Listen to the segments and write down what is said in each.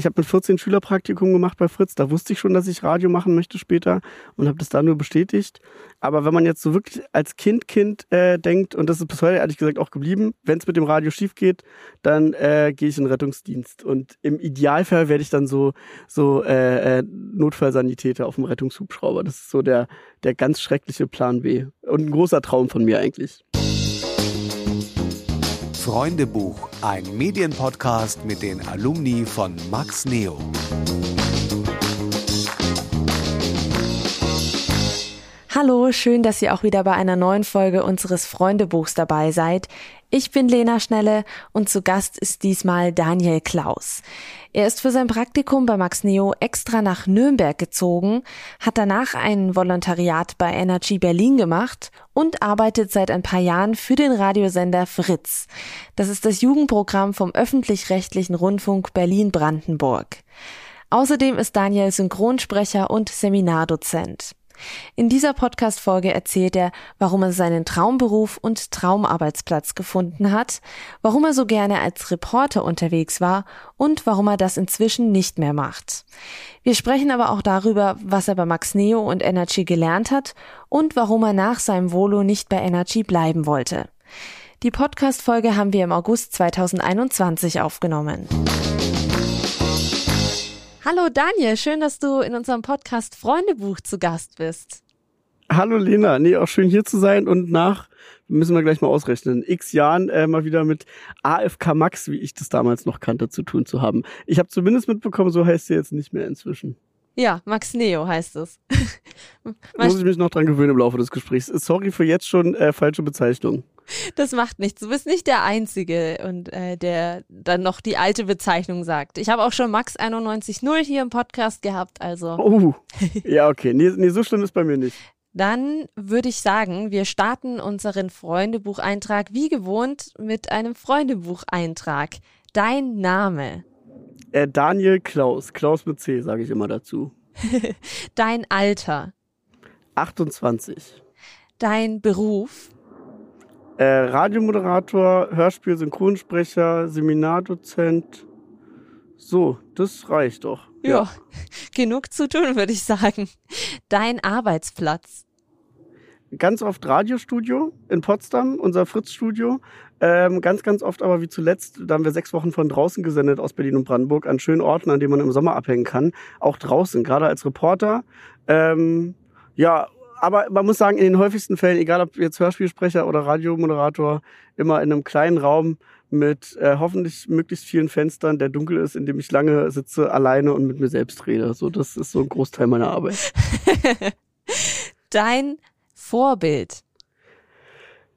ich habe mit 14 Schülerpraktikum gemacht bei Fritz. Da wusste ich schon, dass ich Radio machen möchte später und habe das da nur bestätigt. Aber wenn man jetzt so wirklich als Kind, Kind äh, denkt, und das ist bis heute ehrlich gesagt auch geblieben, wenn es mit dem Radio schief geht, dann äh, gehe ich in den Rettungsdienst. Und im Idealfall werde ich dann so, so äh, äh, Notfallsanitäter auf dem Rettungshubschrauber. Das ist so der, der ganz schreckliche Plan B. Und ein großer Traum von mir eigentlich. Freundebuch, ein Medienpodcast mit den Alumni von Max Neo. Hallo, schön, dass ihr auch wieder bei einer neuen Folge unseres Freundebuchs dabei seid. Ich bin Lena Schnelle und zu Gast ist diesmal Daniel Klaus. Er ist für sein Praktikum bei Max Neo extra nach Nürnberg gezogen, hat danach ein Volontariat bei Energy Berlin gemacht und arbeitet seit ein paar Jahren für den Radiosender Fritz. Das ist das Jugendprogramm vom öffentlich-rechtlichen Rundfunk Berlin-Brandenburg. Außerdem ist Daniel Synchronsprecher und Seminardozent. In dieser Podcast-Folge erzählt er, warum er seinen Traumberuf und Traumarbeitsplatz gefunden hat, warum er so gerne als Reporter unterwegs war und warum er das inzwischen nicht mehr macht. Wir sprechen aber auch darüber, was er bei Max Neo und Energy gelernt hat und warum er nach seinem Volo nicht bei Energy bleiben wollte. Die Podcast-Folge haben wir im August 2021 aufgenommen. Hallo Daniel, schön, dass du in unserem Podcast Freundebuch zu Gast bist. Hallo Lena, nee, auch schön hier zu sein und nach, müssen wir gleich mal ausrechnen, x Jahren äh, mal wieder mit AFK Max, wie ich das damals noch kannte, zu tun zu haben. Ich habe zumindest mitbekommen, so heißt sie jetzt nicht mehr inzwischen. Ja, Max Neo heißt es. Muss ich mich noch dran gewöhnen im Laufe des Gesprächs. Sorry für jetzt schon äh, falsche Bezeichnung. Das macht nichts. Du bist nicht der Einzige und äh, der dann noch die alte Bezeichnung sagt. Ich habe auch schon Max 91.0 hier im Podcast gehabt, also. Oh, ja, okay. Nee, nee, so schlimm ist bei mir nicht. Dann würde ich sagen, wir starten unseren Freundebucheintrag wie gewohnt mit einem Freundebucheintrag. Dein Name. Äh, Daniel Klaus. Klaus mit C, sage ich immer dazu. Dein Alter. 28. Dein Beruf. Äh, Radiomoderator, Hörspiel, Synchronsprecher, Seminardozent. So, das reicht doch. Ja, ja. genug zu tun, würde ich sagen. Dein Arbeitsplatz. Ganz oft Radiostudio in Potsdam, unser Fritz-Studio. Ähm, ganz, ganz oft aber wie zuletzt, da haben wir sechs Wochen von draußen gesendet aus Berlin und Brandenburg, an schönen Orten, an denen man im Sommer abhängen kann. Auch draußen, gerade als Reporter. Ähm, ja, aber man muss sagen, in den häufigsten Fällen, egal ob jetzt Hörspielsprecher oder Radiomoderator, immer in einem kleinen Raum mit äh, hoffentlich möglichst vielen Fenstern, der dunkel ist, in dem ich lange sitze, alleine und mit mir selbst rede. So, das ist so ein Großteil meiner Arbeit. Dein Vorbild?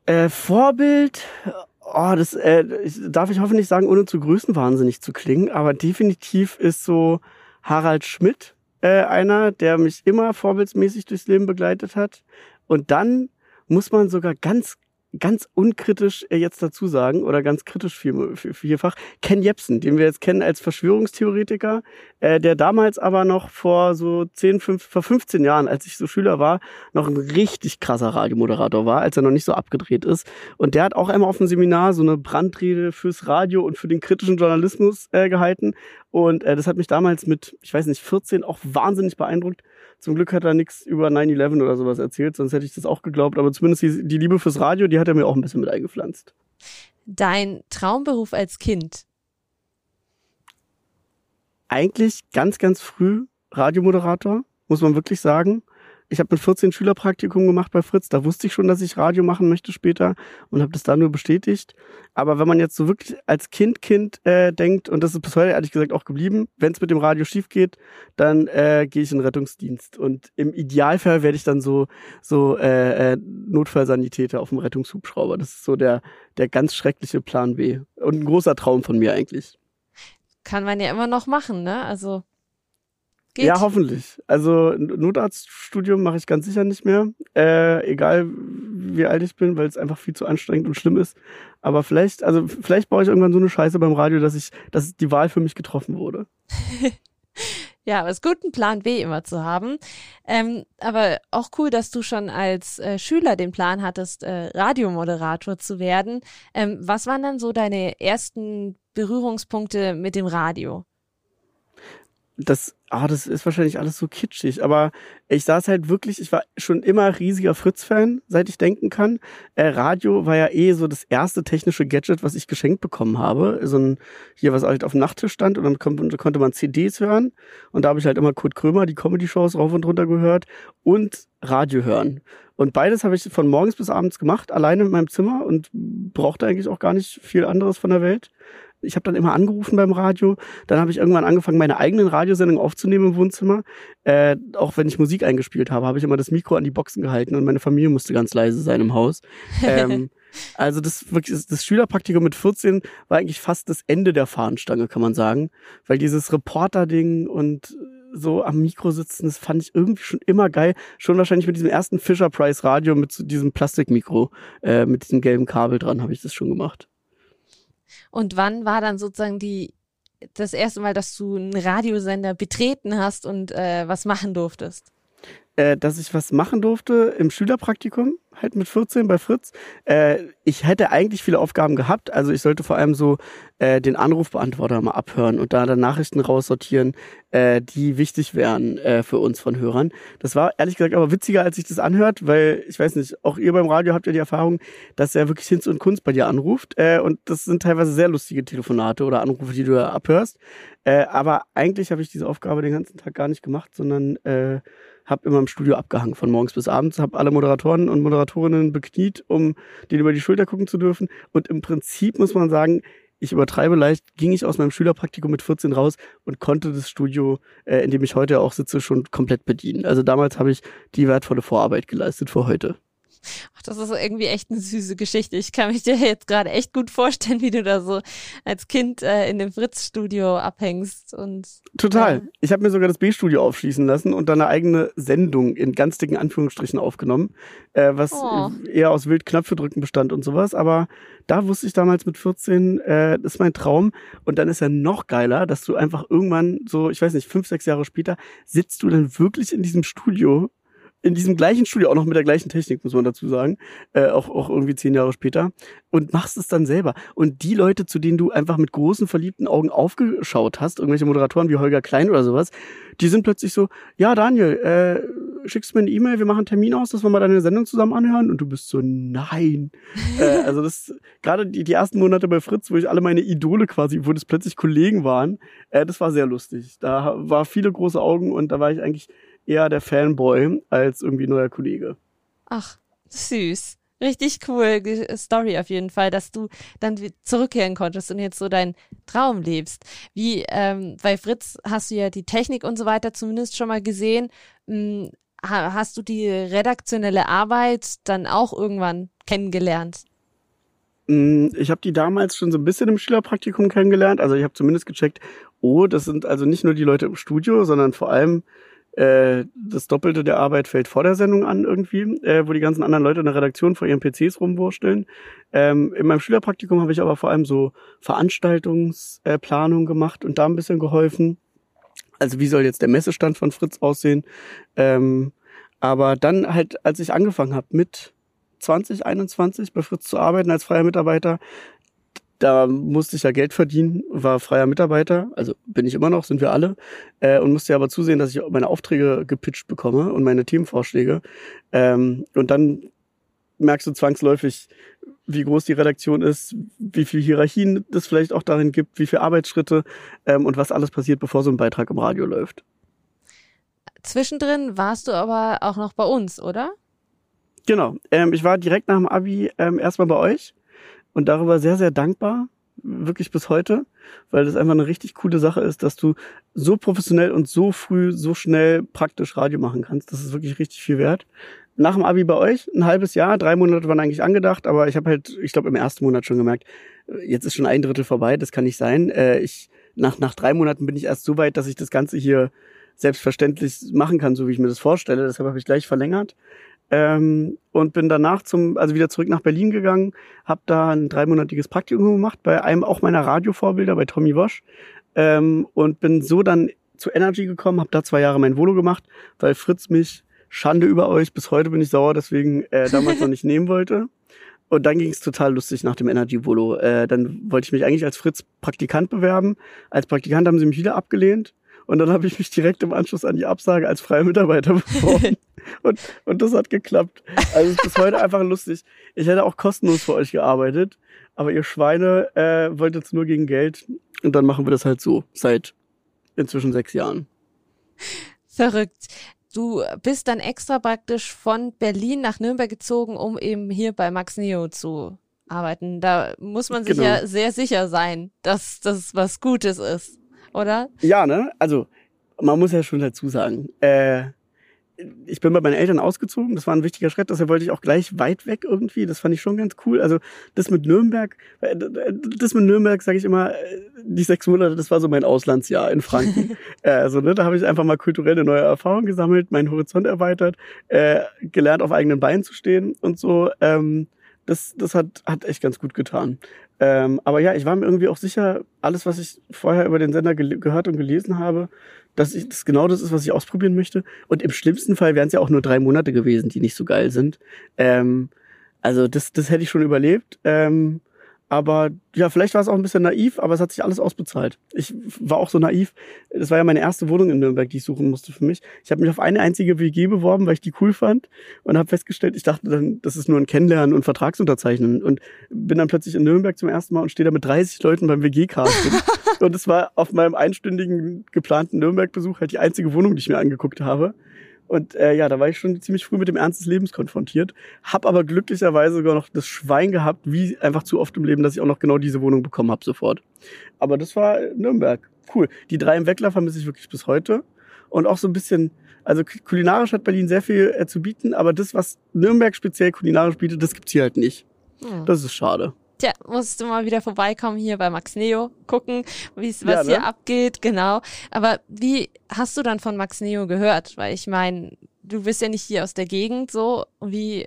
Äh, Vorbild, oh, das äh, darf ich hoffentlich sagen, ohne zu größenwahnsinnig zu klingen, aber definitiv ist so Harald Schmidt äh, einer, der mich immer vorbildsmäßig durchs Leben begleitet hat. Und dann muss man sogar ganz ganz unkritisch äh, jetzt dazu sagen oder ganz kritisch viel, vielfach Ken Jebsen, den wir jetzt kennen als Verschwörungstheoretiker, äh, der damals aber noch vor so 10, 5, vor 15 Jahren, als ich so Schüler war, noch ein richtig krasser Radiomoderator war, als er noch nicht so abgedreht ist. Und der hat auch einmal auf dem Seminar so eine Brandrede fürs Radio und für den kritischen Journalismus äh, gehalten. Und äh, das hat mich damals mit, ich weiß nicht, 14 auch wahnsinnig beeindruckt. Zum Glück hat er nichts über 9-11 oder sowas erzählt, sonst hätte ich das auch geglaubt. Aber zumindest die, die Liebe fürs Radio, die hat er mir auch ein bisschen mit eingepflanzt. Dein Traumberuf als Kind? Eigentlich ganz, ganz früh Radiomoderator, muss man wirklich sagen ich habe mit 14 Schülerpraktikum gemacht bei Fritz. Da wusste ich schon, dass ich Radio machen möchte später und habe das da nur bestätigt. Aber wenn man jetzt so wirklich als Kind, Kind äh, denkt, und das ist bis heute ehrlich gesagt auch geblieben, wenn es mit dem Radio schief geht, dann äh, gehe ich in den Rettungsdienst. Und im Idealfall werde ich dann so, so äh, äh, Notfallsanitäter auf dem Rettungshubschrauber. Das ist so der, der ganz schreckliche Plan B. Und ein großer Traum von mir eigentlich. Kann man ja immer noch machen, ne? Also Geht? Ja, hoffentlich. Also Notarztstudium mache ich ganz sicher nicht mehr. Äh, egal wie alt ich bin, weil es einfach viel zu anstrengend und schlimm ist. Aber vielleicht, also vielleicht baue ich irgendwann so eine Scheiße beim Radio, dass ich, dass die Wahl für mich getroffen wurde. ja, aber es ist gut, einen Plan B immer zu haben. Ähm, aber auch cool, dass du schon als äh, Schüler den Plan hattest, äh, Radiomoderator zu werden. Ähm, was waren dann so deine ersten Berührungspunkte mit dem Radio? Das, ah, das ist wahrscheinlich alles so kitschig, aber ich saß halt wirklich, ich war schon immer riesiger Fritz-Fan, seit ich denken kann. Äh, Radio war ja eh so das erste technische Gadget, was ich geschenkt bekommen habe. So ein, hier, was halt auf dem Nachttisch stand und dann konnte, konnte man CDs hören. Und da habe ich halt immer Kurt Krömer, die Comedy-Shows rauf und runter gehört und Radio hören. Und beides habe ich von morgens bis abends gemacht, alleine in meinem Zimmer und brauchte eigentlich auch gar nicht viel anderes von der Welt. Ich habe dann immer angerufen beim Radio. Dann habe ich irgendwann angefangen, meine eigenen Radiosendungen aufzunehmen im Wohnzimmer. Äh, auch wenn ich Musik eingespielt habe, habe ich immer das Mikro an die Boxen gehalten und meine Familie musste ganz leise sein im Haus. Ähm, also das wirklich das Schülerpraktikum mit 14 war eigentlich fast das Ende der Fahnenstange, kann man sagen, weil dieses Reporter-Ding und so am Mikro sitzen, das fand ich irgendwie schon immer geil. Schon wahrscheinlich mit diesem ersten Fisher Price Radio mit diesem Plastikmikro, äh, mit diesem gelben Kabel dran, habe ich das schon gemacht. Und wann war dann sozusagen die das erste Mal, dass du einen Radiosender betreten hast und äh, was machen durftest? Äh, dass ich was machen durfte im Schülerpraktikum halt mit 14 bei Fritz. Äh, ich hätte eigentlich viele Aufgaben gehabt. Also ich sollte vor allem so äh, den Anrufbeantworter mal abhören und da dann Nachrichten raussortieren, äh, die wichtig wären äh, für uns von Hörern. Das war ehrlich gesagt aber witziger, als sich das anhört, weil ich weiß nicht, auch ihr beim Radio habt ja die Erfahrung, dass er wirklich Hinz und Kunst bei dir anruft. Äh, und das sind teilweise sehr lustige Telefonate oder Anrufe, die du da abhörst. Äh, aber eigentlich habe ich diese Aufgabe den ganzen Tag gar nicht gemacht, sondern äh, habe immer im Studio abgehangen von morgens bis abends, habe alle Moderatoren und Moderatorinnen bekniet, um denen über die Schulter gucken zu dürfen. Und im Prinzip muss man sagen, ich übertreibe leicht, ging ich aus meinem Schülerpraktikum mit 14 raus und konnte das Studio, äh, in dem ich heute auch sitze, schon komplett bedienen. Also damals habe ich die wertvolle Vorarbeit geleistet für heute. Ach, das ist irgendwie echt eine süße Geschichte. Ich kann mich dir jetzt gerade echt gut vorstellen, wie du da so als Kind äh, in dem Fritz-Studio abhängst. Und, Total. Äh, ich habe mir sogar das B-Studio aufschließen lassen und dann eine eigene Sendung in ganz dicken Anführungsstrichen aufgenommen, äh, was oh. eher aus Wildknöpfe drücken bestand und sowas. Aber da wusste ich damals mit 14, äh, das ist mein Traum. Und dann ist ja noch geiler, dass du einfach irgendwann so, ich weiß nicht, fünf, sechs Jahre später, sitzt du dann wirklich in diesem Studio in diesem gleichen Studio, auch noch mit der gleichen Technik, muss man dazu sagen, äh, auch, auch irgendwie zehn Jahre später, und machst es dann selber. Und die Leute, zu denen du einfach mit großen, verliebten Augen aufgeschaut hast, irgendwelche Moderatoren wie Holger Klein oder sowas, die sind plötzlich so, ja, Daniel, äh, schickst mir eine E-Mail, wir machen einen Termin aus, dass wir mal deine Sendung zusammen anhören. Und du bist so, nein. äh, also das, gerade die, die ersten Monate bei Fritz, wo ich alle meine Idole quasi, wo das plötzlich Kollegen waren, äh, das war sehr lustig. Da war viele große Augen und da war ich eigentlich eher der Fanboy als irgendwie neuer Kollege. Ach, süß. Richtig cool Story auf jeden Fall, dass du dann zurückkehren konntest und jetzt so deinen Traum lebst. Wie ähm, bei Fritz hast du ja die Technik und so weiter zumindest schon mal gesehen. Hm, hast du die redaktionelle Arbeit dann auch irgendwann kennengelernt? Hm, ich habe die damals schon so ein bisschen im Schülerpraktikum kennengelernt. Also ich habe zumindest gecheckt, oh, das sind also nicht nur die Leute im Studio, sondern vor allem äh, das Doppelte der Arbeit fällt vor der Sendung an irgendwie, äh, wo die ganzen anderen Leute in der Redaktion vor ihren PCs rumwursteln. Ähm, in meinem Schülerpraktikum habe ich aber vor allem so Veranstaltungsplanung äh, gemacht und da ein bisschen geholfen. Also wie soll jetzt der Messestand von Fritz aussehen? Ähm, aber dann halt, als ich angefangen habe mit 2021 bei Fritz zu arbeiten als freier Mitarbeiter, da musste ich ja Geld verdienen, war freier Mitarbeiter, also bin ich immer noch, sind wir alle, äh, und musste aber zusehen, dass ich meine Aufträge gepitcht bekomme und meine Themenvorschläge. Ähm, und dann merkst du zwangsläufig, wie groß die Redaktion ist, wie viel Hierarchien es vielleicht auch darin gibt, wie viele Arbeitsschritte ähm, und was alles passiert, bevor so ein Beitrag im Radio läuft. Zwischendrin warst du aber auch noch bei uns, oder? Genau. Ähm, ich war direkt nach dem Abi ähm, erstmal bei euch und darüber sehr, sehr dankbar, wirklich bis heute, weil das einfach eine richtig coole Sache ist, dass du so professionell und so früh, so schnell praktisch Radio machen kannst. Das ist wirklich richtig viel wert. Nach dem Abi bei euch, ein halbes Jahr, drei Monate waren eigentlich angedacht, aber ich habe halt, ich glaube, im ersten Monat schon gemerkt, jetzt ist schon ein Drittel vorbei, das kann nicht sein. Äh, ich, nach, nach drei Monaten bin ich erst so weit, dass ich das Ganze hier selbstverständlich machen kann, so wie ich mir das vorstelle. Deshalb habe ich gleich verlängert. Ähm, und bin danach zum, also wieder zurück nach Berlin gegangen, habe da ein dreimonatiges Praktikum gemacht bei einem auch meiner Radiovorbilder, bei Tommy Wosch. Ähm, und bin so dann zu Energy gekommen, habe da zwei Jahre mein Volo gemacht, weil Fritz mich Schande über euch, bis heute bin ich sauer, deswegen äh, damals noch nicht nehmen wollte. Und dann ging es total lustig nach dem Energy Volo. Äh, dann wollte ich mich eigentlich als Fritz Praktikant bewerben. Als Praktikant haben sie mich wieder abgelehnt. Und dann habe ich mich direkt im Anschluss an die Absage als freier Mitarbeiter beworben. und, und das hat geklappt. Also es ist bis heute einfach lustig. Ich hätte auch kostenlos für euch gearbeitet, aber ihr Schweine äh, wollt jetzt nur gegen Geld. Und dann machen wir das halt so seit inzwischen sechs Jahren. Verrückt. Du bist dann extra praktisch von Berlin nach Nürnberg gezogen, um eben hier bei Max Neo zu arbeiten. Da muss man sich genau. ja sehr sicher sein, dass das was Gutes ist, oder? Ja, ne? Also man muss ja schon dazu sagen, äh, ich bin bei meinen Eltern ausgezogen, das war ein wichtiger Schritt, deshalb wollte ich auch gleich weit weg irgendwie, das fand ich schon ganz cool. Also das mit Nürnberg, äh, das mit Nürnberg sage ich immer, äh, die sechs Monate, das war so mein Auslandsjahr in Franken. Also ne, da habe ich einfach mal kulturelle neue Erfahrungen gesammelt, meinen Horizont erweitert, äh, gelernt auf eigenen Beinen zu stehen und so. Ähm, das, das hat, hat echt ganz gut getan. Ähm, aber ja, ich war mir irgendwie auch sicher, alles, was ich vorher über den Sender ge gehört und gelesen habe, dass ich das genau das ist, was ich ausprobieren möchte. Und im schlimmsten Fall wären es ja auch nur drei Monate gewesen, die nicht so geil sind. Ähm, also das, das hätte ich schon überlebt. Ähm, aber ja, vielleicht war es auch ein bisschen naiv, aber es hat sich alles ausbezahlt. Ich war auch so naiv. Das war ja meine erste Wohnung in Nürnberg, die ich suchen musste für mich. Ich habe mich auf eine einzige WG beworben, weil ich die cool fand und habe festgestellt, ich dachte dann, das ist nur ein Kennenlernen und Vertragsunterzeichnen und bin dann plötzlich in Nürnberg zum ersten Mal und stehe da mit 30 Leuten beim WG-Casting. und es war auf meinem einstündigen geplanten Nürnberg-Besuch halt die einzige Wohnung, die ich mir angeguckt habe. Und äh, ja, da war ich schon ziemlich früh mit dem Ernst des Lebens konfrontiert. Hab aber glücklicherweise sogar noch das Schwein gehabt, wie einfach zu oft im Leben, dass ich auch noch genau diese Wohnung bekommen habe sofort. Aber das war Nürnberg. Cool. Die drei im Weckler vermisse ich wirklich bis heute. Und auch so ein bisschen, also kulinarisch hat Berlin sehr viel äh, zu bieten, aber das, was Nürnberg speziell kulinarisch bietet, das gibt's hier halt nicht. Hm. Das ist schade. Tja, musst du mal wieder vorbeikommen hier bei Max Neo, gucken, wie's, was ja, ne? hier abgeht, genau. Aber wie hast du dann von Max Neo gehört? Weil ich meine, du bist ja nicht hier aus der Gegend so. Wie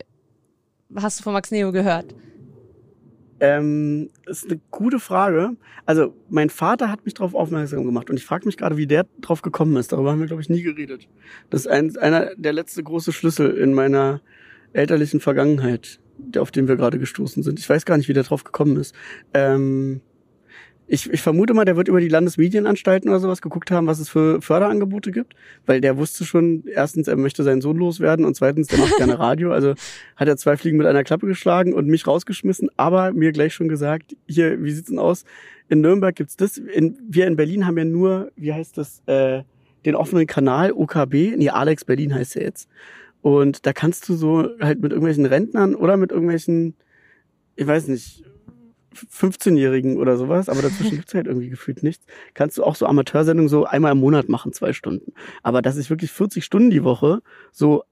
hast du von Max Neo gehört? Ähm, das ist eine gute Frage. Also, mein Vater hat mich darauf aufmerksam gemacht und ich frage mich gerade, wie der drauf gekommen ist. Darüber haben wir, glaube ich, nie geredet. Das ist ein, einer der letzte große Schlüssel in meiner elterlichen Vergangenheit auf den wir gerade gestoßen sind. Ich weiß gar nicht, wie der drauf gekommen ist. Ähm, ich, ich vermute mal, der wird über die Landesmedienanstalten oder sowas geguckt haben, was es für Förderangebote gibt, weil der wusste schon, erstens, er möchte seinen Sohn loswerden und zweitens, der macht gerne Radio. Also hat er zwei Fliegen mit einer Klappe geschlagen und mich rausgeschmissen, aber mir gleich schon gesagt, hier, wie sieht's denn aus? In Nürnberg gibt's das. In, wir in Berlin haben ja nur, wie heißt das, äh, den offenen Kanal OKB. Nee, Alex Berlin heißt er jetzt. Und da kannst du so halt mit irgendwelchen Rentnern oder mit irgendwelchen, ich weiß nicht, 15-Jährigen oder sowas, aber dazwischen gibt's halt irgendwie gefühlt nichts. Kannst du auch so Amateursendungen so einmal im Monat machen, zwei Stunden. Aber das ist wirklich 40 Stunden die Woche, so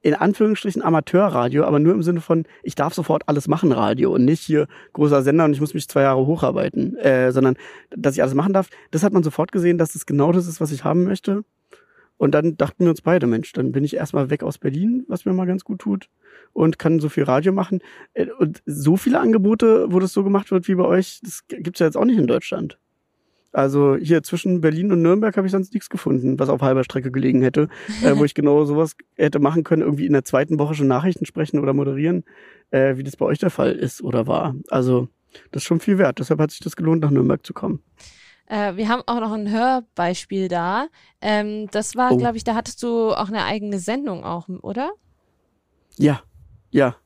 in Anführungsstrichen Amateurradio, aber nur im Sinne von, ich darf sofort alles machen Radio und nicht hier großer Sender und ich muss mich zwei Jahre hocharbeiten, äh, sondern dass ich alles machen darf. Das hat man sofort gesehen, dass das genau das ist, was ich haben möchte. Und dann dachten wir uns beide, Mensch, dann bin ich erstmal weg aus Berlin, was mir mal ganz gut tut, und kann so viel Radio machen. Äh, und so viele Angebote, wo das so gemacht wird wie bei euch, das gibt's ja jetzt auch nicht in Deutschland. Also hier zwischen Berlin und Nürnberg habe ich sonst nichts gefunden, was auf halber Strecke gelegen hätte, äh, wo ich genau sowas hätte machen können, irgendwie in der zweiten Woche schon Nachrichten sprechen oder moderieren, äh, wie das bei euch der Fall ist oder war. Also das ist schon viel wert. Deshalb hat sich das gelohnt, nach Nürnberg zu kommen. Äh, wir haben auch noch ein Hörbeispiel da. Ähm, das war, oh. glaube ich, da hattest du auch eine eigene Sendung auch, oder? Ja, ja.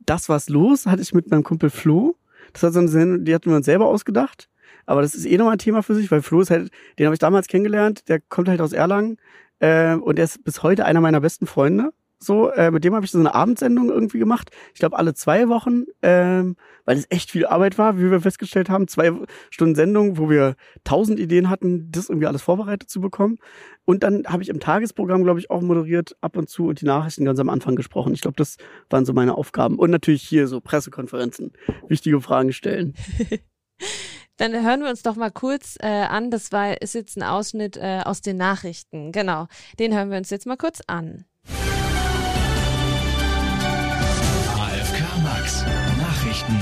Das war's los, hatte ich mit meinem Kumpel Flo. Das hat so eine Sendung, die hatten wir uns selber ausgedacht. Aber das ist eh nochmal ein Thema für sich, weil Flo ist halt, den habe ich damals kennengelernt, der kommt halt aus Erlangen äh, und der ist bis heute einer meiner besten Freunde. So, äh, mit dem habe ich so eine Abendsendung irgendwie gemacht. Ich glaube alle zwei Wochen, ähm, weil es echt viel Arbeit war, wie wir festgestellt haben. Zwei Stunden Sendung, wo wir tausend Ideen hatten, das irgendwie alles vorbereitet zu bekommen. Und dann habe ich im Tagesprogramm, glaube ich, auch moderiert ab und zu und die Nachrichten ganz am Anfang gesprochen. Ich glaube, das waren so meine Aufgaben. Und natürlich hier so Pressekonferenzen, wichtige Fragen stellen. Dann hören wir uns doch mal kurz äh, an. Das war ist jetzt ein Ausschnitt äh, aus den Nachrichten. Genau, den hören wir uns jetzt mal kurz an. Nachrichten.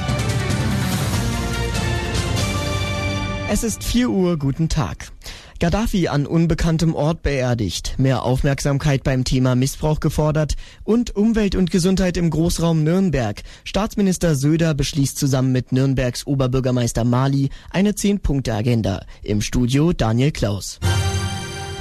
Es ist 4 Uhr, guten Tag. Gaddafi an unbekanntem Ort beerdigt, mehr Aufmerksamkeit beim Thema Missbrauch gefordert und Umwelt und Gesundheit im Großraum Nürnberg. Staatsminister Söder beschließt zusammen mit Nürnbergs Oberbürgermeister Mali eine 10-Punkte-Agenda. Im Studio Daniel Klaus.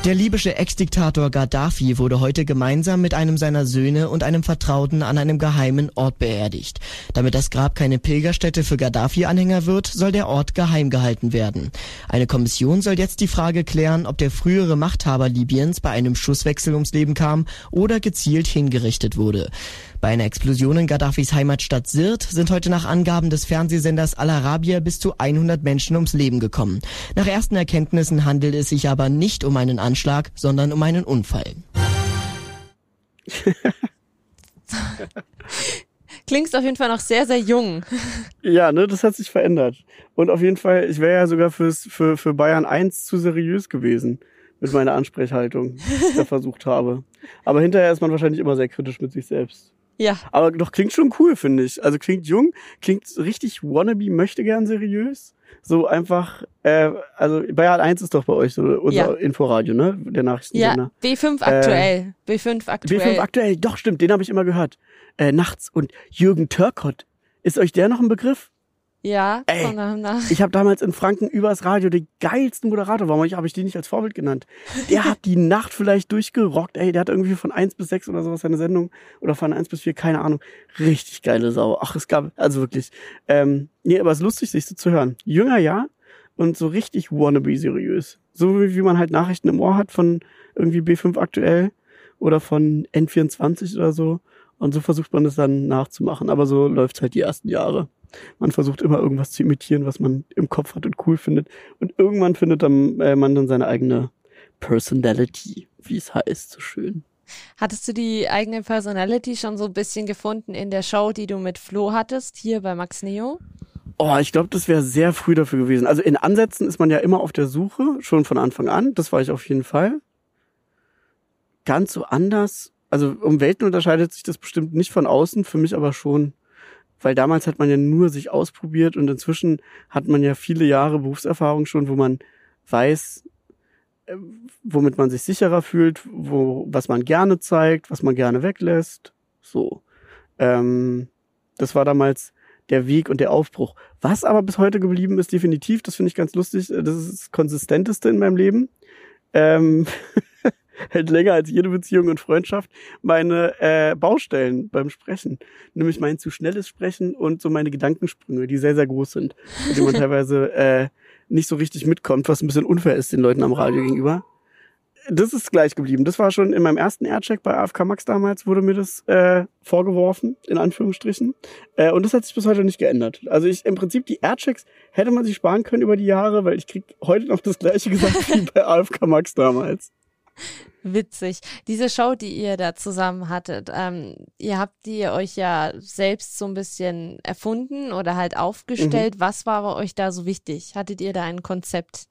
Der libysche Ex-Diktator Gaddafi wurde heute gemeinsam mit einem seiner Söhne und einem Vertrauten an einem geheimen Ort beerdigt. Damit das Grab keine Pilgerstätte für Gaddafi-Anhänger wird, soll der Ort geheim gehalten werden. Eine Kommission soll jetzt die Frage klären, ob der frühere Machthaber Libyens bei einem Schusswechsel ums Leben kam oder gezielt hingerichtet wurde. Bei einer Explosion in Gaddafis Heimatstadt Sirte sind heute nach Angaben des Fernsehsenders Al Arabiya bis zu 100 Menschen ums Leben gekommen. Nach ersten Erkenntnissen handelt es sich aber nicht um einen Anschlag, sondern um einen Unfall. Klingst auf jeden Fall noch sehr, sehr jung. Ja, ne, das hat sich verändert. Und auf jeden Fall, ich wäre ja sogar fürs, für, für Bayern 1 zu seriös gewesen mit meiner Ansprechhaltung, die ich da versucht habe. Aber hinterher ist man wahrscheinlich immer sehr kritisch mit sich selbst. Ja. Aber doch klingt schon cool, finde ich. Also klingt jung, klingt richtig wannabe, möchte gern seriös. So einfach, äh, also Bayern 1 ist doch bei euch so unser Ja. Inforadio, ne? Der Nachrichtensender. Ja, B5 aktuell. B5 aktuell. B5 aktuell, doch stimmt, den habe ich immer gehört. Äh, nachts und Jürgen Törkott. Ist euch der noch ein Begriff? Ja, Ey, von nach, nach. Ich habe damals in Franken übers Radio den geilsten Moderator, warum habe ich den nicht als Vorbild genannt? Der hat die Nacht vielleicht durchgerockt, ey, der hat irgendwie von 1 bis 6 oder sowas seine Sendung oder von 1 bis 4, keine Ahnung. Richtig geile Sau. Ach, es gab, also wirklich. Ähm, nee, aber es ist lustig, sich so zu hören. Jünger ja und so richtig wannabe seriös. So wie, wie man halt Nachrichten im Ohr hat von irgendwie B5 aktuell oder von N24 oder so. Und so versucht man es dann nachzumachen. Aber so läuft's halt die ersten Jahre. Man versucht immer irgendwas zu imitieren, was man im Kopf hat und cool findet. Und irgendwann findet dann, äh, man dann seine eigene Personality, wie es heißt, so schön. Hattest du die eigene Personality schon so ein bisschen gefunden in der Show, die du mit Flo hattest, hier bei Max Neo? Oh, ich glaube, das wäre sehr früh dafür gewesen. Also in Ansätzen ist man ja immer auf der Suche, schon von Anfang an. Das war ich auf jeden Fall. Ganz so anders. Also um Welten unterscheidet sich das bestimmt nicht von außen, für mich aber schon. Weil damals hat man ja nur sich ausprobiert und inzwischen hat man ja viele Jahre Berufserfahrung schon, wo man weiß, äh, womit man sich sicherer fühlt, wo, was man gerne zeigt, was man gerne weglässt. So. Ähm, das war damals der Weg und der Aufbruch. Was aber bis heute geblieben ist, definitiv, das finde ich ganz lustig, äh, das ist das Konsistenteste in meinem Leben. Ähm, hält länger als jede Beziehung und Freundschaft, meine äh, Baustellen beim Sprechen. Nämlich mein zu schnelles Sprechen und so meine Gedankensprünge, die sehr, sehr groß sind. Mit denen man teilweise äh, nicht so richtig mitkommt, was ein bisschen unfair ist den Leuten am Radio gegenüber. Das ist gleich geblieben. Das war schon in meinem ersten Aircheck bei AFK Max damals, wurde mir das äh, vorgeworfen, in Anführungsstrichen. Äh, und das hat sich bis heute nicht geändert. Also ich im Prinzip die Airchecks hätte man sich sparen können über die Jahre, weil ich krieg heute noch das gleiche gesagt wie bei AFK Max damals. Witzig. Diese Show, die ihr da zusammen hattet, ähm, ihr habt die euch ja selbst so ein bisschen erfunden oder halt aufgestellt. Was war bei euch da so wichtig? Hattet ihr da ein Konzept?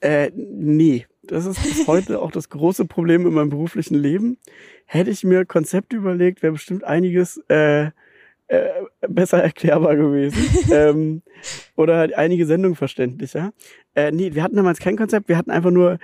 Äh, nee. Das ist bis heute auch das große Problem in meinem beruflichen Leben. Hätte ich mir Konzepte überlegt, wäre bestimmt einiges äh, äh, besser erklärbar gewesen. ähm, oder halt einige Sendungen verständlicher. Äh, nee, wir hatten damals kein Konzept, wir hatten einfach nur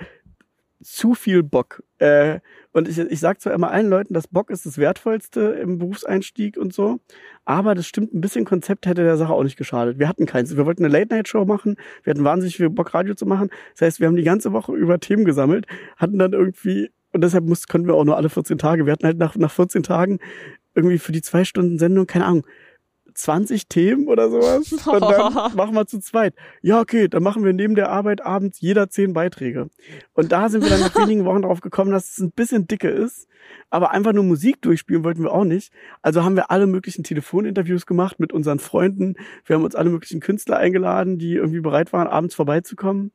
zu viel Bock. Äh, und ich, ich sage zwar immer allen Leuten, dass Bock ist das Wertvollste im Berufseinstieg und so, aber das stimmt, ein bisschen Konzept hätte der Sache auch nicht geschadet. Wir hatten keins. Wir wollten eine Late-Night-Show machen, wir hatten wahnsinnig viel Bock, Radio zu machen. Das heißt, wir haben die ganze Woche über Themen gesammelt, hatten dann irgendwie, und deshalb mussten, konnten wir auch nur alle 14 Tage, wir hatten halt nach, nach 14 Tagen irgendwie für die zwei Stunden Sendung, keine Ahnung, 20 Themen oder sowas. Und dann machen wir zu zweit. Ja, okay, dann machen wir neben der Arbeit abends jeder zehn Beiträge. Und da sind wir dann nach wenigen Wochen drauf gekommen, dass es ein bisschen dicke ist. Aber einfach nur Musik durchspielen wollten wir auch nicht. Also haben wir alle möglichen Telefoninterviews gemacht mit unseren Freunden. Wir haben uns alle möglichen Künstler eingeladen, die irgendwie bereit waren, abends vorbeizukommen.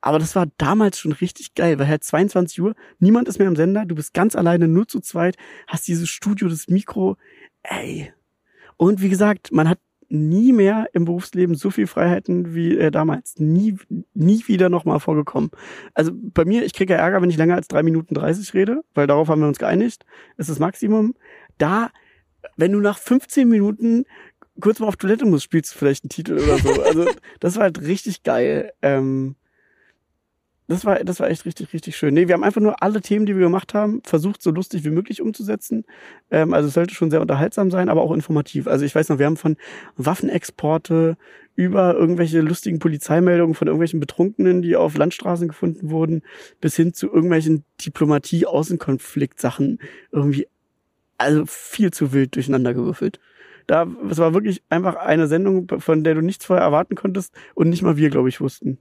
Aber das war damals schon richtig geil, weil halt 22 Uhr, niemand ist mehr am Sender, du bist ganz alleine, nur zu zweit, hast dieses Studio, das Mikro, ey, und wie gesagt, man hat nie mehr im Berufsleben so viel Freiheiten wie äh, damals. Nie, nie wieder nochmal vorgekommen. Also bei mir, ich kriege ja Ärger, wenn ich länger als drei Minuten 30 rede, weil darauf haben wir uns geeinigt. Ist das Maximum. Da, wenn du nach 15 Minuten kurz mal auf Toilette musst, spielst du vielleicht einen Titel oder so. Also das war halt richtig geil. Ähm, das war, das war echt richtig, richtig schön. Nee, wir haben einfach nur alle Themen, die wir gemacht haben, versucht, so lustig wie möglich umzusetzen. Ähm, also es sollte schon sehr unterhaltsam sein, aber auch informativ. Also ich weiß noch, wir haben von Waffenexporte über irgendwelche lustigen Polizeimeldungen von irgendwelchen Betrunkenen, die auf Landstraßen gefunden wurden, bis hin zu irgendwelchen Diplomatie-Außenkonflikt-Sachen irgendwie, also viel zu wild durcheinander gewürfelt. Da, es war wirklich einfach eine Sendung, von der du nichts vorher erwarten konntest und nicht mal wir, glaube ich, wussten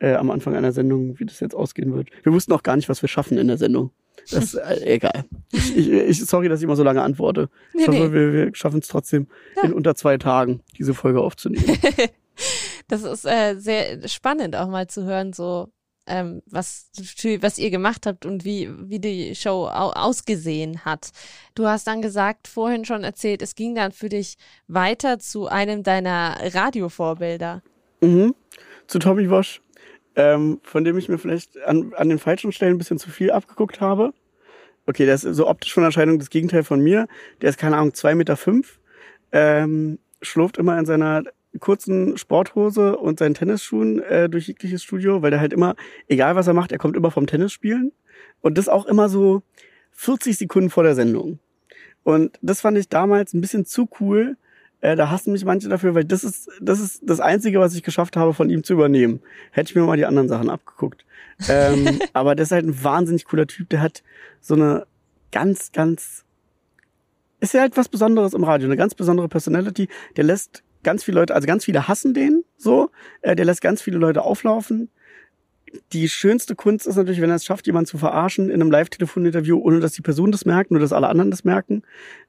äh, am Anfang einer Sendung, wie das jetzt ausgehen wird. Wir wussten auch gar nicht, was wir schaffen in der Sendung. Das ist äh, egal. Ich, ich, sorry, dass ich immer so lange antworte. Nee, ich hoffe, nee. wir, wir schaffen es trotzdem ja. in unter zwei Tagen, diese Folge aufzunehmen. das ist äh, sehr spannend, auch mal zu hören, so ähm, was, was ihr gemacht habt und wie, wie die Show au ausgesehen hat. Du hast dann gesagt, vorhin schon erzählt, es ging dann für dich weiter zu einem deiner Radiovorbilder. Mhm. Zu Tommy Wosch ähm, von dem ich mir vielleicht an, an den falschen Stellen ein bisschen zu viel abgeguckt habe. Okay, der ist so optisch von Erscheinung das Gegenteil von mir. Der ist, keine Ahnung, zwei Meter, fünf, ähm, schlurft immer in seiner kurzen Sporthose und seinen Tennisschuhen äh, durch jegliches Studio, weil der halt immer, egal was er macht, er kommt immer vom Tennisspielen. Und das auch immer so 40 Sekunden vor der Sendung. Und das fand ich damals ein bisschen zu cool, äh, da hassen mich manche dafür, weil das ist, das ist das Einzige, was ich geschafft habe, von ihm zu übernehmen. Hätte ich mir mal die anderen Sachen abgeguckt. ähm, aber der ist halt ein wahnsinnig cooler Typ. Der hat so eine ganz, ganz, ist ja halt was Besonderes im Radio, eine ganz besondere Personality. Der lässt ganz viele Leute, also ganz viele hassen den, so. Äh, der lässt ganz viele Leute auflaufen. Die schönste Kunst ist natürlich, wenn er es schafft, jemanden zu verarschen in einem Live-Telefon-Interview, ohne dass die Person das merkt, nur dass alle anderen das merken.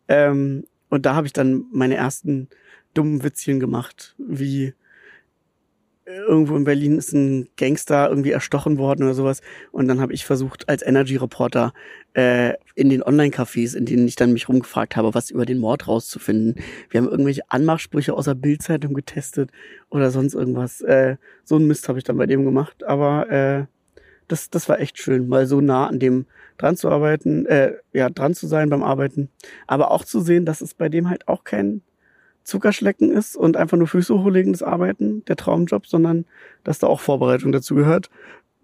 Ähm, und da habe ich dann meine ersten dummen Witzchen gemacht, wie äh, irgendwo in Berlin ist ein Gangster irgendwie erstochen worden oder sowas. Und dann habe ich versucht, als Energy-Reporter äh, in den Online-Cafés, in denen ich dann mich rumgefragt habe, was über den Mord rauszufinden. Wir haben irgendwelche Anmachsprüche aus der Bildzeitung getestet oder sonst irgendwas. Äh, so ein Mist habe ich dann bei dem gemacht. Aber äh, das, das war echt schön, mal so nah an dem dran zu arbeiten, äh, ja, dran zu sein beim Arbeiten. Aber auch zu sehen, dass es bei dem halt auch kein Zuckerschlecken ist und einfach nur Füße hochlegendes Arbeiten, der Traumjob, sondern dass da auch Vorbereitung dazu gehört.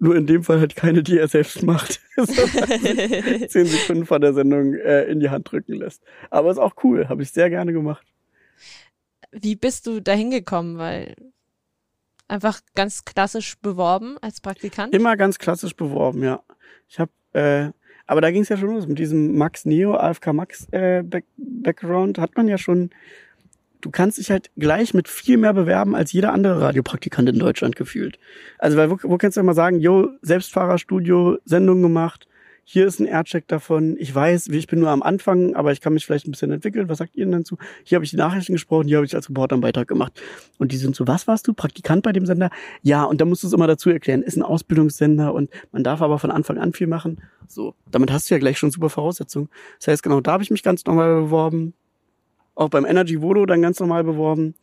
Nur in dem Fall halt keine, die er selbst macht. zehn Sekunden vor der Sendung äh, in die Hand drücken lässt. Aber ist auch cool, habe ich sehr gerne gemacht. Wie bist du da hingekommen? Weil einfach ganz klassisch beworben als Praktikant? Immer ganz klassisch beworben, ja. Ich habe, äh, aber da ging es ja schon los mit diesem Max Neo, AFK Max äh, Back Background hat man ja schon. Du kannst dich halt gleich mit viel mehr bewerben als jeder andere Radiopraktikant in Deutschland gefühlt. Also weil wo, wo kannst du immer sagen, yo, Selbstfahrerstudio, Sendung gemacht, hier ist ein Aircheck davon, ich weiß, ich bin nur am Anfang, aber ich kann mich vielleicht ein bisschen entwickeln, was sagt ihr denn dazu? Hier habe ich die Nachrichten gesprochen, hier habe ich als Reporter einen Beitrag gemacht. Und die sind so, was warst du, Praktikant bei dem Sender? Ja, und da musst du es immer dazu erklären, ist ein Ausbildungssender und man darf aber von Anfang an viel machen. So, damit hast du ja gleich schon super Voraussetzungen. Das heißt, genau, da habe ich mich ganz normal beworben. Auch beim Energy Volo dann ganz normal beworben.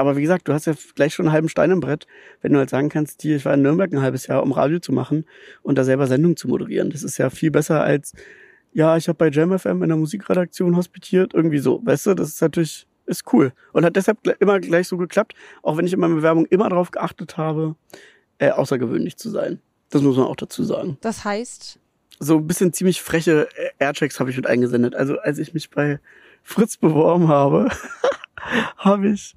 Aber wie gesagt, du hast ja gleich schon einen halben Stein im Brett, wenn du halt sagen kannst, hier, ich war in Nürnberg ein halbes Jahr, um Radio zu machen und da selber Sendungen zu moderieren. Das ist ja viel besser als, ja, ich habe bei JamFM in der Musikredaktion hospitiert, irgendwie so. Weißt du, das ist natürlich, ist cool. Und hat deshalb immer gleich so geklappt, auch wenn ich in meiner Bewerbung immer darauf geachtet habe, äh, außergewöhnlich zu sein. Das muss man auch dazu sagen. Das heißt? So ein bisschen ziemlich freche Airchecks habe ich mit eingesendet. Also als ich mich bei Fritz beworben habe, habe ich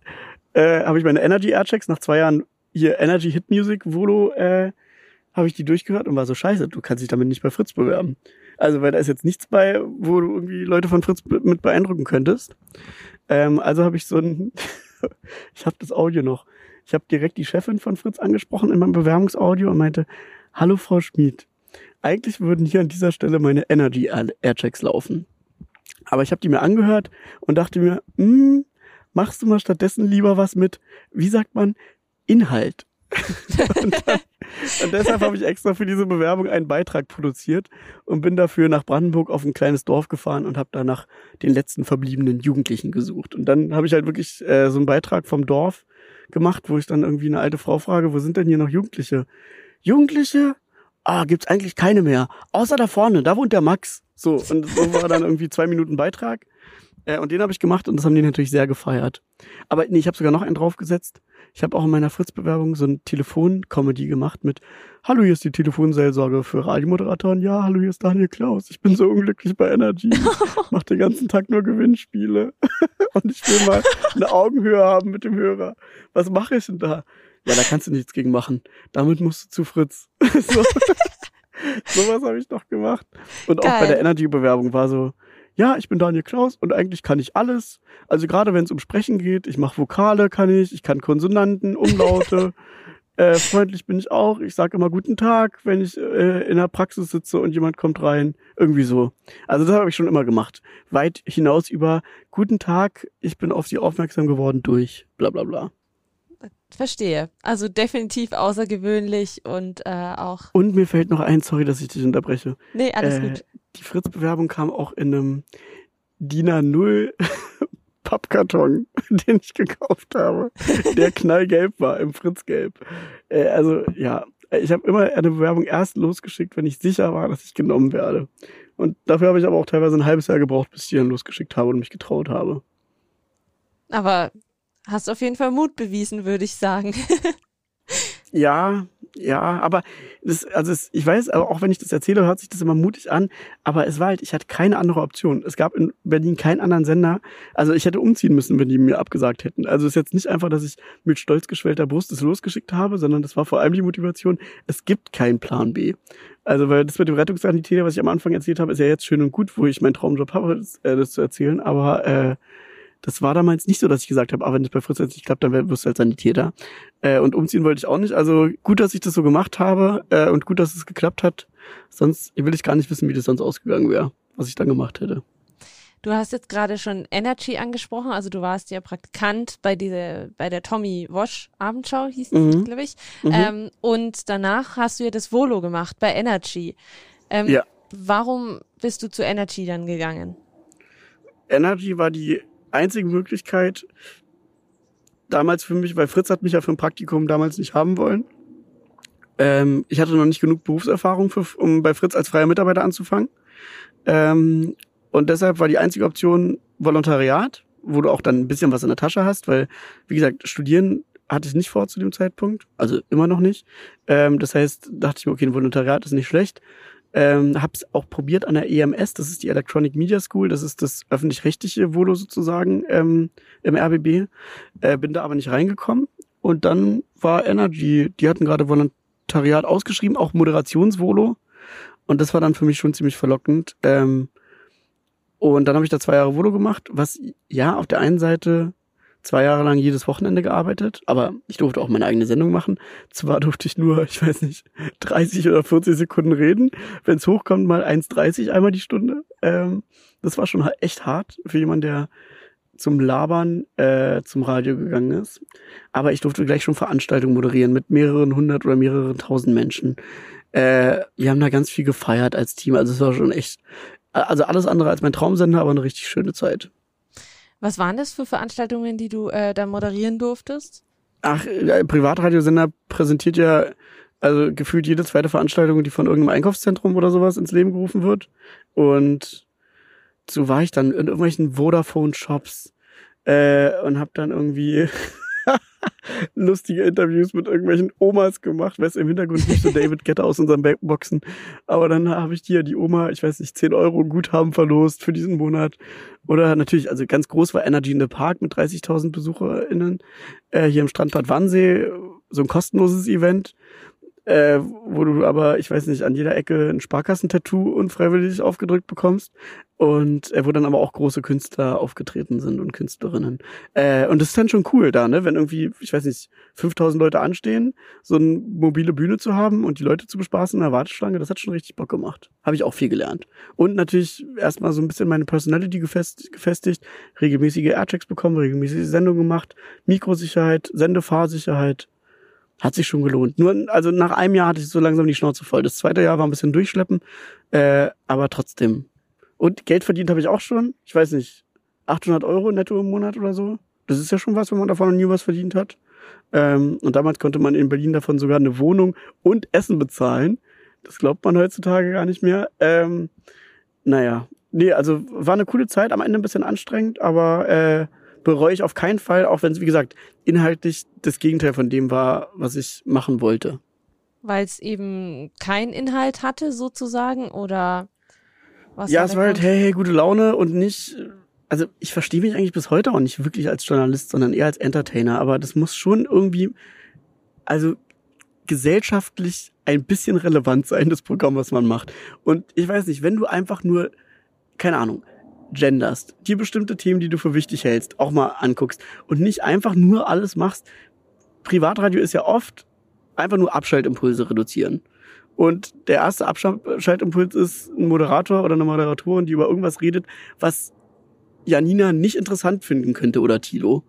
äh, habe ich meine Energy Airchecks nach zwei Jahren hier Energy Hit Music Volo äh, habe ich die durchgehört und war so scheiße, du kannst dich damit nicht bei Fritz bewerben. Also weil da ist jetzt nichts bei, wo du irgendwie Leute von Fritz mit beeindrucken könntest. Ähm, also habe ich so ein, ich habe das Audio noch. Ich habe direkt die Chefin von Fritz angesprochen in meinem Bewerbungsaudio und meinte, hallo Frau Schmid, eigentlich würden hier an dieser Stelle meine Energy Airchecks laufen. Aber ich habe die mir angehört und dachte mir, hm, machst du mal stattdessen lieber was mit, wie sagt man, Inhalt. und, dann, und, deshalb habe ich extra für diese Bewerbung einen Beitrag produziert und bin dafür nach Brandenburg auf ein kleines Dorf gefahren und habe da nach den letzten verbliebenen Jugendlichen gesucht. Und dann habe ich halt wirklich äh, so einen Beitrag vom Dorf gemacht, wo ich dann irgendwie eine alte Frau frage, wo sind denn hier noch Jugendliche? Jugendliche? Ah, gibt's eigentlich keine mehr. Außer da vorne, da wohnt der Max. So, und so war dann irgendwie zwei Minuten Beitrag. Äh, und den habe ich gemacht und das haben die natürlich sehr gefeiert. Aber nee, ich habe sogar noch einen draufgesetzt. Ich habe auch in meiner Fritz-Bewerbung so ein Telefon-Comedy gemacht mit Hallo, hier ist die Telefonseelsorge für Radiomoderatoren. Ja, hallo, hier ist Daniel Klaus. Ich bin so unglücklich bei Energy. Mach den ganzen Tag nur Gewinnspiele. Und ich will mal eine Augenhöhe haben mit dem Hörer. Was mache ich denn da? Ja, da kannst du nichts gegen machen. Damit musst du zu Fritz. so. Sowas habe ich noch gemacht. Und Geil. auch bei der Energy-Bewerbung war so, ja, ich bin Daniel Klaus und eigentlich kann ich alles. Also gerade wenn es um Sprechen geht, ich mache Vokale, kann ich, ich kann Konsonanten, Umlaute. Äh, freundlich bin ich auch. Ich sage immer guten Tag, wenn ich äh, in der Praxis sitze und jemand kommt rein. Irgendwie so. Also das habe ich schon immer gemacht. Weit hinaus über guten Tag, ich bin auf Sie aufmerksam geworden durch bla bla bla. Verstehe. Also definitiv außergewöhnlich und äh, auch. Und mir fällt noch ein, sorry, dass ich dich unterbreche. Nee, alles äh, gut. Die Fritz-Bewerbung kam auch in einem DIN A0 Pappkarton, den ich gekauft habe, der knallgelb war, im Fritzgelb. Äh, also ja, ich habe immer eine Bewerbung erst losgeschickt, wenn ich sicher war, dass ich genommen werde. Und dafür habe ich aber auch teilweise ein halbes Jahr gebraucht, bis ich die dann losgeschickt habe und mich getraut habe. Aber hast auf jeden Fall Mut bewiesen, würde ich sagen. ja, ja, aber das, also es, ich weiß, aber auch wenn ich das erzähle, hört sich das immer mutig an. Aber es war halt, ich hatte keine andere Option. Es gab in Berlin keinen anderen Sender. Also ich hätte umziehen müssen, wenn die mir abgesagt hätten. Also es ist jetzt nicht einfach, dass ich mit stolz geschwellter Brust es losgeschickt habe, sondern das war vor allem die Motivation. Es gibt keinen Plan B. Also weil das mit dem Rettungssanitäter, was ich am Anfang erzählt habe, ist ja jetzt schön und gut, wo ich meinen Traumjob habe, das, äh, das zu erzählen. Aber äh, das war damals nicht so, dass ich gesagt habe, ah, wenn das bei Fritz jetzt nicht klappt, dann wirst du halt Sanitäter. Äh, und umziehen wollte ich auch nicht. Also gut, dass ich das so gemacht habe äh, und gut, dass es geklappt hat. Sonst will ich gar nicht wissen, wie das sonst ausgegangen wäre, was ich dann gemacht hätte. Du hast jetzt gerade schon Energy angesprochen, also du warst ja Praktikant bei dieser, bei der Tommy Wash Abendschau, hieß es, mhm. glaube ich. Mhm. Ähm, und danach hast du ja das Volo gemacht bei Energy. Ähm, ja. Warum bist du zu Energy dann gegangen? Energy war die einzige Möglichkeit damals für mich, weil Fritz hat mich ja für ein Praktikum damals nicht haben wollen. Ähm, ich hatte noch nicht genug Berufserfahrung, für, um bei Fritz als freier Mitarbeiter anzufangen. Ähm, und deshalb war die einzige Option Volontariat, wo du auch dann ein bisschen was in der Tasche hast, weil, wie gesagt, studieren hatte ich nicht vor zu dem Zeitpunkt, also immer noch nicht. Ähm, das heißt, dachte ich mir, okay, ein Volontariat ist nicht schlecht. Ähm, habe es auch probiert an der EMS, das ist die Electronic Media School, das ist das öffentlich-rechtliche Volo sozusagen ähm, im RBB. Äh, bin da aber nicht reingekommen. Und dann war Energy, die hatten gerade Volontariat ausgeschrieben, auch Moderationsvolo. Und das war dann für mich schon ziemlich verlockend. Ähm, und dann habe ich da zwei Jahre Volo gemacht, was ja auf der einen Seite zwei Jahre lang jedes Wochenende gearbeitet, aber ich durfte auch meine eigene Sendung machen. Zwar durfte ich nur, ich weiß nicht, 30 oder 40 Sekunden reden. Wenn es hochkommt, mal 1,30 einmal die Stunde. Ähm, das war schon echt hart für jemanden, der zum Labern äh, zum Radio gegangen ist. Aber ich durfte gleich schon Veranstaltungen moderieren mit mehreren hundert oder mehreren tausend Menschen. Äh, wir haben da ganz viel gefeiert als Team. Also es war schon echt, also alles andere als mein Traumsender, aber eine richtig schöne Zeit. Was waren das für Veranstaltungen, die du äh, da moderieren durftest? Ach, der Privatradiosender präsentiert ja also gefühlt jede zweite Veranstaltung, die von irgendeinem Einkaufszentrum oder sowas ins Leben gerufen wird. Und so war ich dann in irgendwelchen Vodafone-Shops äh, und habe dann irgendwie lustige Interviews mit irgendwelchen Omas gemacht. Weißt im Hintergrund nicht so David Getter aus unseren Boxen. Aber dann habe ich dir die Oma, ich weiß nicht, 10 Euro Guthaben verlost für diesen Monat. Oder natürlich, also ganz groß war Energy in the Park mit 30.000 BesucherInnen. Äh, hier im Strandbad Wannsee, so ein kostenloses Event äh, wo du aber, ich weiß nicht, an jeder Ecke ein Sparkassentattoo unfreiwillig aufgedrückt bekommst und äh, wo dann aber auch große Künstler aufgetreten sind und Künstlerinnen. Äh, und das ist dann schon cool da, ne, wenn irgendwie, ich weiß nicht, 5000 Leute anstehen, so eine mobile Bühne zu haben und die Leute zu bespaßen in der Warteschlange, das hat schon richtig Bock gemacht. Habe ich auch viel gelernt. Und natürlich erstmal so ein bisschen meine Personality gefest, gefestigt, regelmäßige Airchecks bekommen, regelmäßige Sendungen gemacht, Mikrosicherheit, Sendefahrsicherheit, hat sich schon gelohnt. Nur, also nach einem Jahr hatte ich so langsam die Schnauze voll. Das zweite Jahr war ein bisschen durchschleppen, äh, aber trotzdem. Und Geld verdient habe ich auch schon. Ich weiß nicht, 800 Euro netto im Monat oder so. Das ist ja schon was, wenn man davon noch nie was verdient hat. Ähm, und damals konnte man in Berlin davon sogar eine Wohnung und Essen bezahlen. Das glaubt man heutzutage gar nicht mehr. Ähm, naja, nee, also war eine coole Zeit, am Ende ein bisschen anstrengend, aber äh, bereue ich auf keinen Fall, auch wenn es, wie gesagt, inhaltlich das Gegenteil von dem war, was ich machen wollte. Weil es eben keinen Inhalt hatte, sozusagen, oder was? Ja, es war halt, hey, hey, gute Laune und nicht, also ich verstehe mich eigentlich bis heute auch nicht wirklich als Journalist, sondern eher als Entertainer, aber das muss schon irgendwie, also gesellschaftlich ein bisschen relevant sein, das Programm, was man macht. Und ich weiß nicht, wenn du einfach nur, keine Ahnung, genderst, dir bestimmte Themen, die du für wichtig hältst, auch mal anguckst und nicht einfach nur alles machst. Privatradio ist ja oft einfach nur Abschaltimpulse reduzieren. Und der erste Abschaltimpuls ist ein Moderator oder eine Moderatorin, die über irgendwas redet, was Janina nicht interessant finden könnte oder Tilo.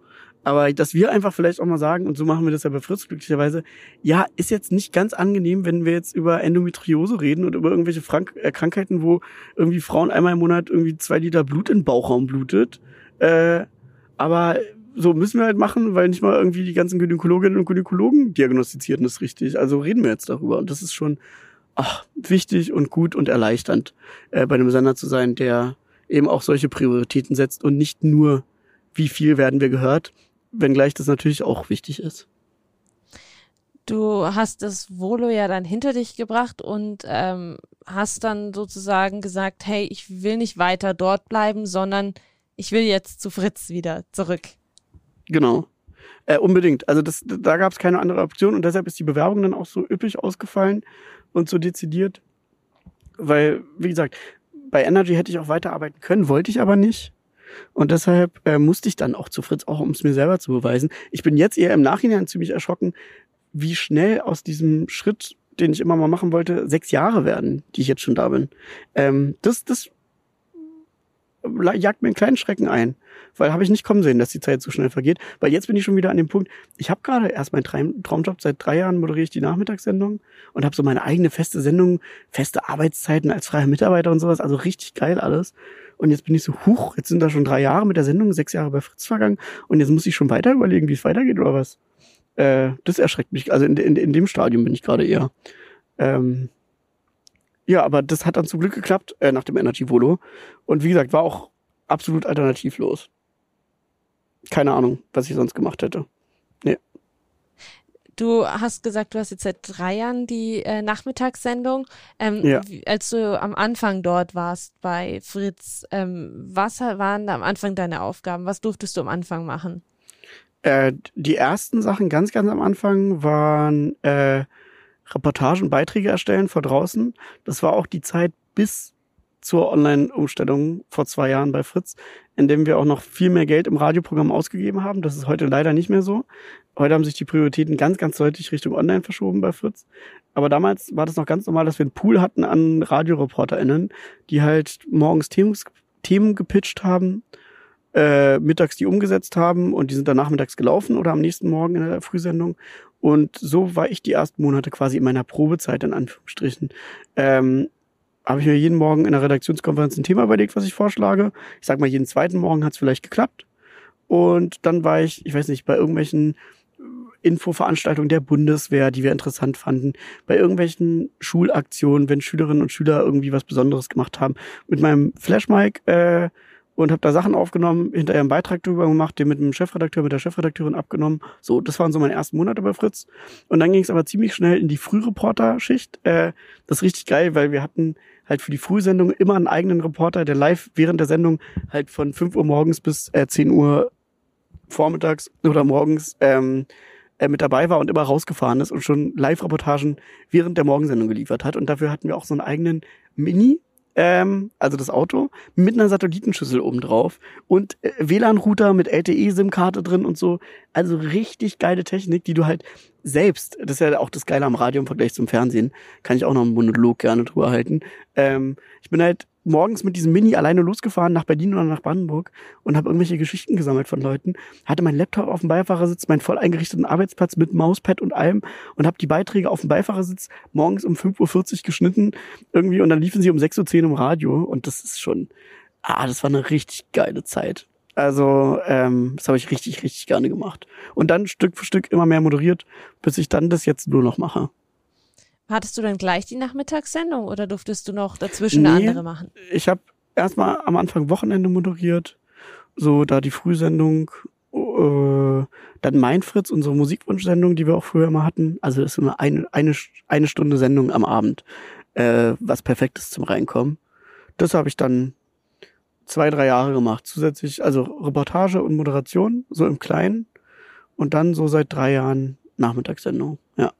Aber dass wir einfach vielleicht auch mal sagen, und so machen wir das ja bei Fritz glücklicherweise, ja, ist jetzt nicht ganz angenehm, wenn wir jetzt über Endometriose reden und über irgendwelche Frank äh, Krankheiten, wo irgendwie Frauen einmal im Monat irgendwie zwei Liter Blut in den Bauchraum blutet. Äh, aber so müssen wir halt machen, weil nicht mal irgendwie die ganzen Gynäkologinnen und Gynäkologen diagnostizieren das richtig. Also reden wir jetzt darüber. Und das ist schon ach, wichtig und gut und erleichternd, äh, bei einem Sender zu sein, der eben auch solche Prioritäten setzt und nicht nur, wie viel werden wir gehört, wenngleich das natürlich auch wichtig ist. Du hast das Volo ja dann hinter dich gebracht und ähm, hast dann sozusagen gesagt, hey, ich will nicht weiter dort bleiben, sondern ich will jetzt zu Fritz wieder zurück. Genau. Äh, unbedingt. Also das, da gab es keine andere Option und deshalb ist die Bewerbung dann auch so üppig ausgefallen und so dezidiert. Weil, wie gesagt, bei Energy hätte ich auch weiterarbeiten können, wollte ich aber nicht. Und deshalb äh, musste ich dann auch zu Fritz, auch um es mir selber zu beweisen. Ich bin jetzt eher im Nachhinein ziemlich erschrocken, wie schnell aus diesem Schritt, den ich immer mal machen wollte, sechs Jahre werden, die ich jetzt schon da bin. Ähm, das, das jagt mir einen kleinen Schrecken ein, weil habe ich nicht kommen sehen, dass die Zeit so schnell vergeht. Weil jetzt bin ich schon wieder an dem Punkt, ich habe gerade erst meinen Traumjob, seit drei Jahren moderiere ich die Nachmittagssendung und habe so meine eigene feste Sendung, feste Arbeitszeiten als freier Mitarbeiter und sowas, also richtig geil alles. Und jetzt bin ich so, huch, jetzt sind da schon drei Jahre mit der Sendung, sechs Jahre bei Fritz vergangen und jetzt muss ich schon weiter überlegen, wie es weitergeht oder was. Äh, das erschreckt mich, also in, in, in dem Stadium bin ich gerade eher. Ähm, ja, aber das hat dann zum Glück geklappt äh, nach dem Energy Volo. Und wie gesagt, war auch absolut alternativlos. Keine Ahnung, was ich sonst gemacht hätte. Du hast gesagt, du hast jetzt seit drei Jahren die äh, Nachmittagssendung. Ähm, ja. Als du am Anfang dort warst bei Fritz, ähm, was waren da am Anfang deine Aufgaben? Was durftest du am Anfang machen? Äh, die ersten Sachen ganz, ganz am Anfang waren äh, Reportagen, Beiträge erstellen vor draußen. Das war auch die Zeit bis zur Online-Umstellung vor zwei Jahren bei Fritz, in dem wir auch noch viel mehr Geld im Radioprogramm ausgegeben haben. Das ist heute leider nicht mehr so. Heute haben sich die Prioritäten ganz, ganz deutlich Richtung Online verschoben bei Fritz. Aber damals war das noch ganz normal, dass wir einen Pool hatten an RadioreporterInnen, die halt morgens Themen, Themen gepitcht haben, äh, mittags die umgesetzt haben und die sind dann nachmittags gelaufen oder am nächsten Morgen in der Frühsendung. Und so war ich die ersten Monate quasi in meiner Probezeit, in Anführungsstrichen. Ähm, habe ich mir jeden Morgen in der Redaktionskonferenz ein Thema überlegt, was ich vorschlage. Ich sag mal, jeden zweiten Morgen hat es vielleicht geklappt. Und dann war ich, ich weiß nicht, bei irgendwelchen Infoveranstaltungen der Bundeswehr, die wir interessant fanden, bei irgendwelchen Schulaktionen, wenn Schülerinnen und Schüler irgendwie was Besonderes gemacht haben, mit meinem Flashmic äh, und habe da Sachen aufgenommen, hinterher einen Beitrag drüber gemacht, den mit dem Chefredakteur, mit der Chefredakteurin abgenommen. So, das waren so meine ersten Monate bei Fritz. Und dann ging es aber ziemlich schnell in die Frühreporter-Schicht. Äh, das ist richtig geil, weil wir hatten halt für die Frühsendung immer einen eigenen Reporter, der live während der Sendung halt von 5 Uhr morgens bis äh, 10 Uhr vormittags oder morgens ähm, äh, mit dabei war und immer rausgefahren ist und schon Live-Reportagen während der Morgensendung geliefert hat. Und dafür hatten wir auch so einen eigenen Mini, ähm, also das Auto, mit einer Satellitenschüssel oben drauf und äh, WLAN-Router mit LTE-SIM-Karte drin und so. Also richtig geile Technik, die du halt selbst, das ist ja auch das Geile am Radio im Vergleich zum Fernsehen, kann ich auch noch einen Monolog gerne drüber halten. Ähm, ich bin halt morgens mit diesem Mini alleine losgefahren nach Berlin oder nach Brandenburg und habe irgendwelche Geschichten gesammelt von Leuten, hatte meinen Laptop auf dem Beifahrersitz, meinen voll eingerichteten Arbeitsplatz mit Mauspad und allem und habe die Beiträge auf dem Beifahrersitz morgens um 5.40 Uhr geschnitten irgendwie und dann liefen sie um 6.10 Uhr im Radio und das ist schon, ah, das war eine richtig geile Zeit. Also ähm, das habe ich richtig, richtig gerne gemacht. Und dann Stück für Stück immer mehr moderiert, bis ich dann das jetzt nur noch mache. Hattest du dann gleich die Nachmittagssendung oder durftest du noch dazwischen nee, eine andere machen? Ich habe erstmal am Anfang Wochenende moderiert so da die Frühsendung, äh, dann Mein Fritz, unsere Musikwunschsendung, die wir auch früher mal hatten. Also das ist immer eine, eine, eine Stunde Sendung am Abend, äh, was perfekt ist zum Reinkommen. Das habe ich dann zwei, drei Jahre gemacht. Zusätzlich, also Reportage und Moderation, so im Kleinen. Und dann so seit drei Jahren Nachmittagssendung, ja.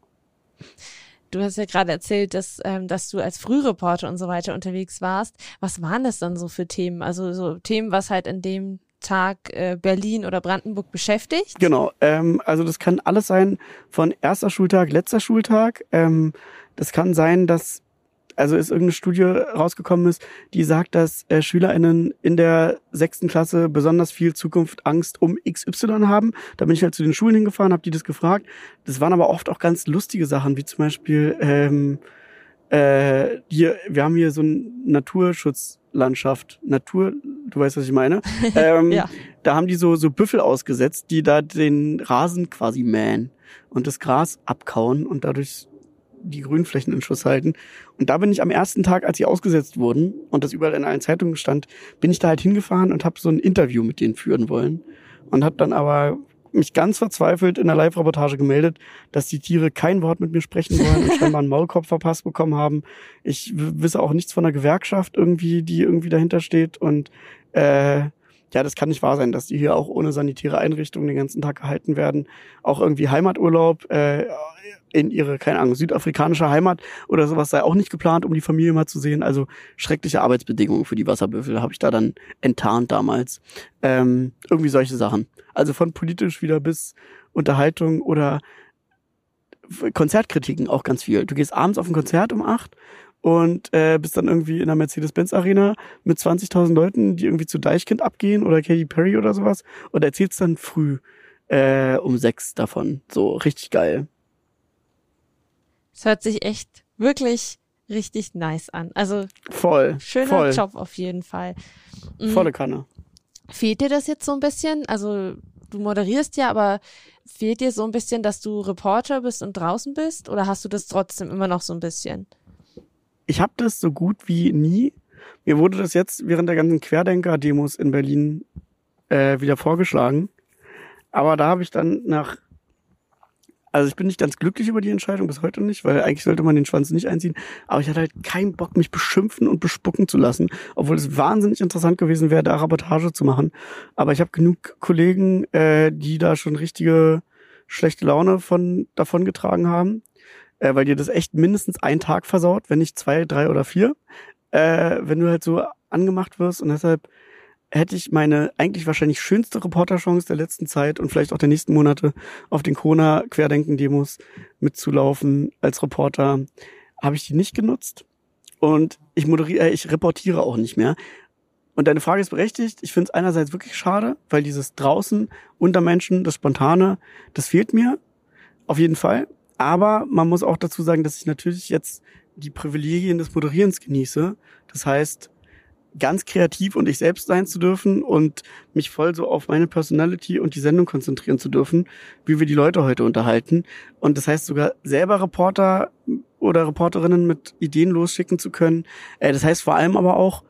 Du hast ja gerade erzählt, dass, ähm, dass du als Frühreporter und so weiter unterwegs warst. Was waren das dann so für Themen? Also so Themen, was halt in dem Tag äh, Berlin oder Brandenburg beschäftigt? Genau, ähm, also das kann alles sein von erster Schultag, letzter Schultag. Ähm, das kann sein, dass also ist irgendeine Studie rausgekommen ist, die sagt, dass äh, SchülerInnen in der sechsten Klasse besonders viel Zukunft Angst um XY haben. Da bin ich halt zu den Schulen hingefahren, habe die das gefragt. Das waren aber oft auch ganz lustige Sachen, wie zum Beispiel ähm, äh, hier, wir haben hier so eine Naturschutzlandschaft, Natur, du weißt, was ich meine. Ähm, ja. Da haben die so, so Büffel ausgesetzt, die da den Rasen quasi mähen und das Gras abkauen und dadurch die Grünflächen in Schuss halten. Und da bin ich am ersten Tag, als sie ausgesetzt wurden und das überall in allen Zeitungen stand, bin ich da halt hingefahren und habe so ein Interview mit denen führen wollen und habe dann aber mich ganz verzweifelt in der Live-Reportage gemeldet, dass die Tiere kein Wort mit mir sprechen wollen und scheinbar einen Maulkorb verpasst bekommen haben. Ich wisse auch nichts von der Gewerkschaft irgendwie, die irgendwie dahinter steht und äh, ja, das kann nicht wahr sein, dass die hier auch ohne sanitäre Einrichtungen den ganzen Tag gehalten werden. Auch irgendwie Heimaturlaub äh, in ihre, keine Ahnung, südafrikanische Heimat oder sowas sei auch nicht geplant, um die Familie mal zu sehen. Also schreckliche Arbeitsbedingungen für die Wasserbüffel habe ich da dann enttarnt damals. Ähm, irgendwie solche Sachen. Also von politisch wieder bis Unterhaltung oder Konzertkritiken auch ganz viel. Du gehst abends auf ein Konzert um acht und äh, bist dann irgendwie in der Mercedes-Benz-Arena mit 20.000 Leuten, die irgendwie zu Deichkind abgehen oder Katy Perry oder sowas und erzählst dann früh äh, um sechs davon. So richtig geil. Es hört sich echt wirklich richtig nice an. Also voll. Schöner voll. Job auf jeden Fall. Mhm. Volle Kanne. Fehlt dir das jetzt so ein bisschen? Also du moderierst ja, aber fehlt dir so ein bisschen, dass du Reporter bist und draußen bist? Oder hast du das trotzdem immer noch so ein bisschen? Ich habe das so gut wie nie. Mir wurde das jetzt während der ganzen Querdenker-Demos in Berlin äh, wieder vorgeschlagen. Aber da habe ich dann nach also ich bin nicht ganz glücklich über die Entscheidung, bis heute nicht, weil eigentlich sollte man den Schwanz nicht einziehen. Aber ich hatte halt keinen Bock, mich beschimpfen und bespucken zu lassen, obwohl es wahnsinnig interessant gewesen wäre, da Reportage zu machen. Aber ich habe genug Kollegen, äh, die da schon richtige schlechte Laune von davon getragen haben, äh, weil dir das echt mindestens einen Tag versaut, wenn nicht zwei, drei oder vier, äh, wenn du halt so angemacht wirst und deshalb hätte ich meine eigentlich wahrscheinlich schönste Reporterchance der letzten Zeit und vielleicht auch der nächsten Monate auf den Corona-Querdenken-Demos mitzulaufen als Reporter, habe ich die nicht genutzt. Und ich moderiere, äh, ich reportiere auch nicht mehr. Und deine Frage ist berechtigt. Ich finde es einerseits wirklich schade, weil dieses draußen unter Menschen, das Spontane, das fehlt mir. Auf jeden Fall. Aber man muss auch dazu sagen, dass ich natürlich jetzt die Privilegien des Moderierens genieße. Das heißt, ganz kreativ und ich selbst sein zu dürfen und mich voll so auf meine Personality und die Sendung konzentrieren zu dürfen, wie wir die Leute heute unterhalten. Und das heißt sogar selber Reporter oder Reporterinnen mit Ideen losschicken zu können. Äh, das heißt vor allem aber auch,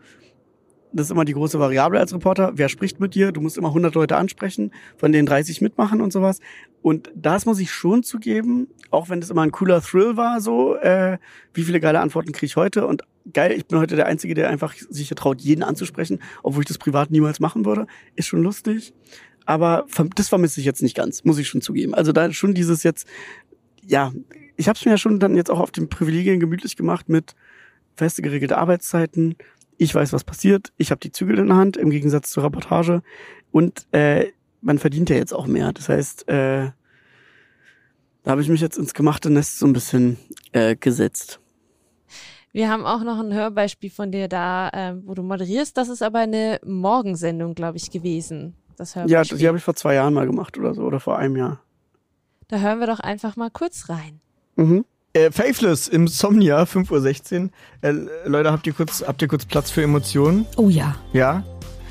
das ist immer die große Variable als Reporter. Wer spricht mit dir? Du musst immer 100 Leute ansprechen, von denen 30 mitmachen und sowas. Und das muss ich schon zugeben, auch wenn das immer ein cooler Thrill war, so, äh, wie viele geile Antworten kriege ich heute? Und geil, ich bin heute der Einzige, der einfach sich traut, jeden anzusprechen, obwohl ich das privat niemals machen würde. Ist schon lustig. Aber das vermisse ich jetzt nicht ganz, muss ich schon zugeben. Also da schon dieses jetzt, ja, ich habe es mir ja schon dann jetzt auch auf den Privilegien gemütlich gemacht mit feste geregelte Arbeitszeiten. Ich weiß, was passiert. Ich habe die Zügel in der Hand im Gegensatz zur Reportage. Und äh, man verdient ja jetzt auch mehr. Das heißt, äh, da habe ich mich jetzt ins gemachte Nest so ein bisschen äh, gesetzt. Wir haben auch noch ein Hörbeispiel von dir da, äh, wo du moderierst. Das ist aber eine Morgensendung, glaube ich, gewesen. Das Hörbeispiel. Ja, die habe ich vor zwei Jahren mal gemacht oder so, oder vor einem Jahr. Da hören wir doch einfach mal kurz rein. Mhm. Äh, Faithless, Insomnia, 5.16 Uhr. Äh, Leute, habt ihr, kurz, habt ihr kurz Platz für Emotionen? Oh ja. Ja?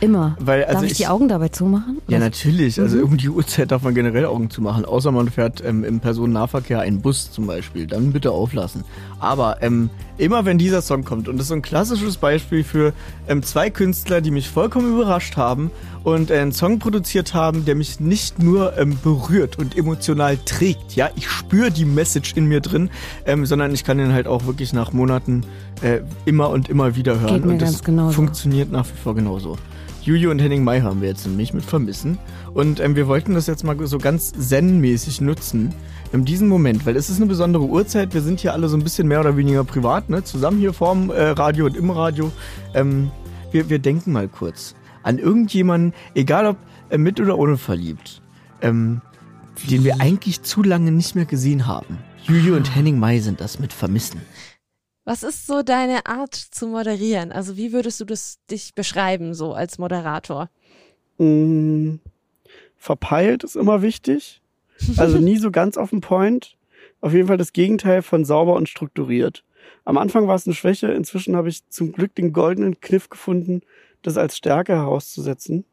Immer. Weil, also Darf ich, die Augen dabei zumachen? Ja, Oder- natürlich. Also Mhm. um die Uhrzeit darf man generell Augen zu machen. Außer man fährt ähm, im Personennahverkehr einen Bus zum Beispiel. Dann bitte auflassen. Aber ähm, immer wenn dieser Song kommt, und das ist so ein klassisches Beispiel für ähm, zwei Künstler, die mich vollkommen überrascht haben und äh, einen Song produziert haben, der mich nicht nur ähm, berührt und emotional trägt. Ja, ich spüre die Message in mir drin, ähm, sondern ich kann den halt auch wirklich nach Monaten äh, immer und immer wieder hören. Und das genauso. funktioniert nach wie vor genauso. Juju und Henning May haben wir jetzt nämlich mit Vermissen. Und ähm, wir wollten das jetzt mal so ganz zen-mäßig nutzen. In diesem Moment, weil es ist eine besondere Uhrzeit. Wir sind hier alle so ein bisschen mehr oder weniger privat, ne? Zusammen hier vorm äh, Radio und im Radio. Ähm, wir, wir denken mal kurz an irgendjemanden, egal ob äh, mit oder ohne verliebt, ähm, den wir eigentlich zu lange nicht mehr gesehen haben. Juju und Henning May sind das mit Vermissen. Was ist so deine Art zu moderieren? Also wie würdest du das dich beschreiben, so als Moderator? Mm, verpeilt ist immer wichtig. Also nie so ganz auf den Point. Auf jeden Fall das Gegenteil von sauber und strukturiert. Am Anfang war es eine Schwäche, inzwischen habe ich zum Glück den goldenen Kniff gefunden, das als Stärke herauszusetzen.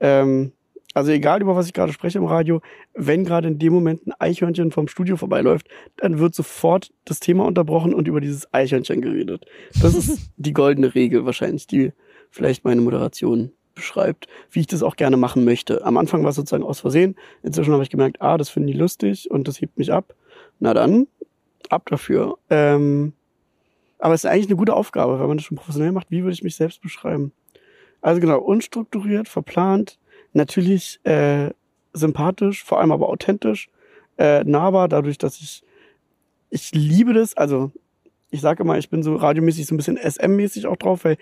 Ähm, also egal, über was ich gerade spreche im Radio, wenn gerade in dem Moment ein Eichhörnchen vom Studio vorbeiläuft, dann wird sofort das Thema unterbrochen und über dieses Eichhörnchen geredet. Das ist die goldene Regel wahrscheinlich, die vielleicht meine Moderation beschreibt, wie ich das auch gerne machen möchte. Am Anfang war es sozusagen aus Versehen. Inzwischen habe ich gemerkt, ah, das finden die lustig und das hebt mich ab. Na dann, ab dafür. Ähm, aber es ist eigentlich eine gute Aufgabe, wenn man das schon professionell macht. Wie würde ich mich selbst beschreiben? Also genau, unstrukturiert, verplant, natürlich äh, sympathisch, vor allem aber authentisch, äh, nahbar, dadurch, dass ich, ich liebe das, also ich sage immer, ich bin so radiomäßig so ein bisschen SM-mäßig auch drauf, weil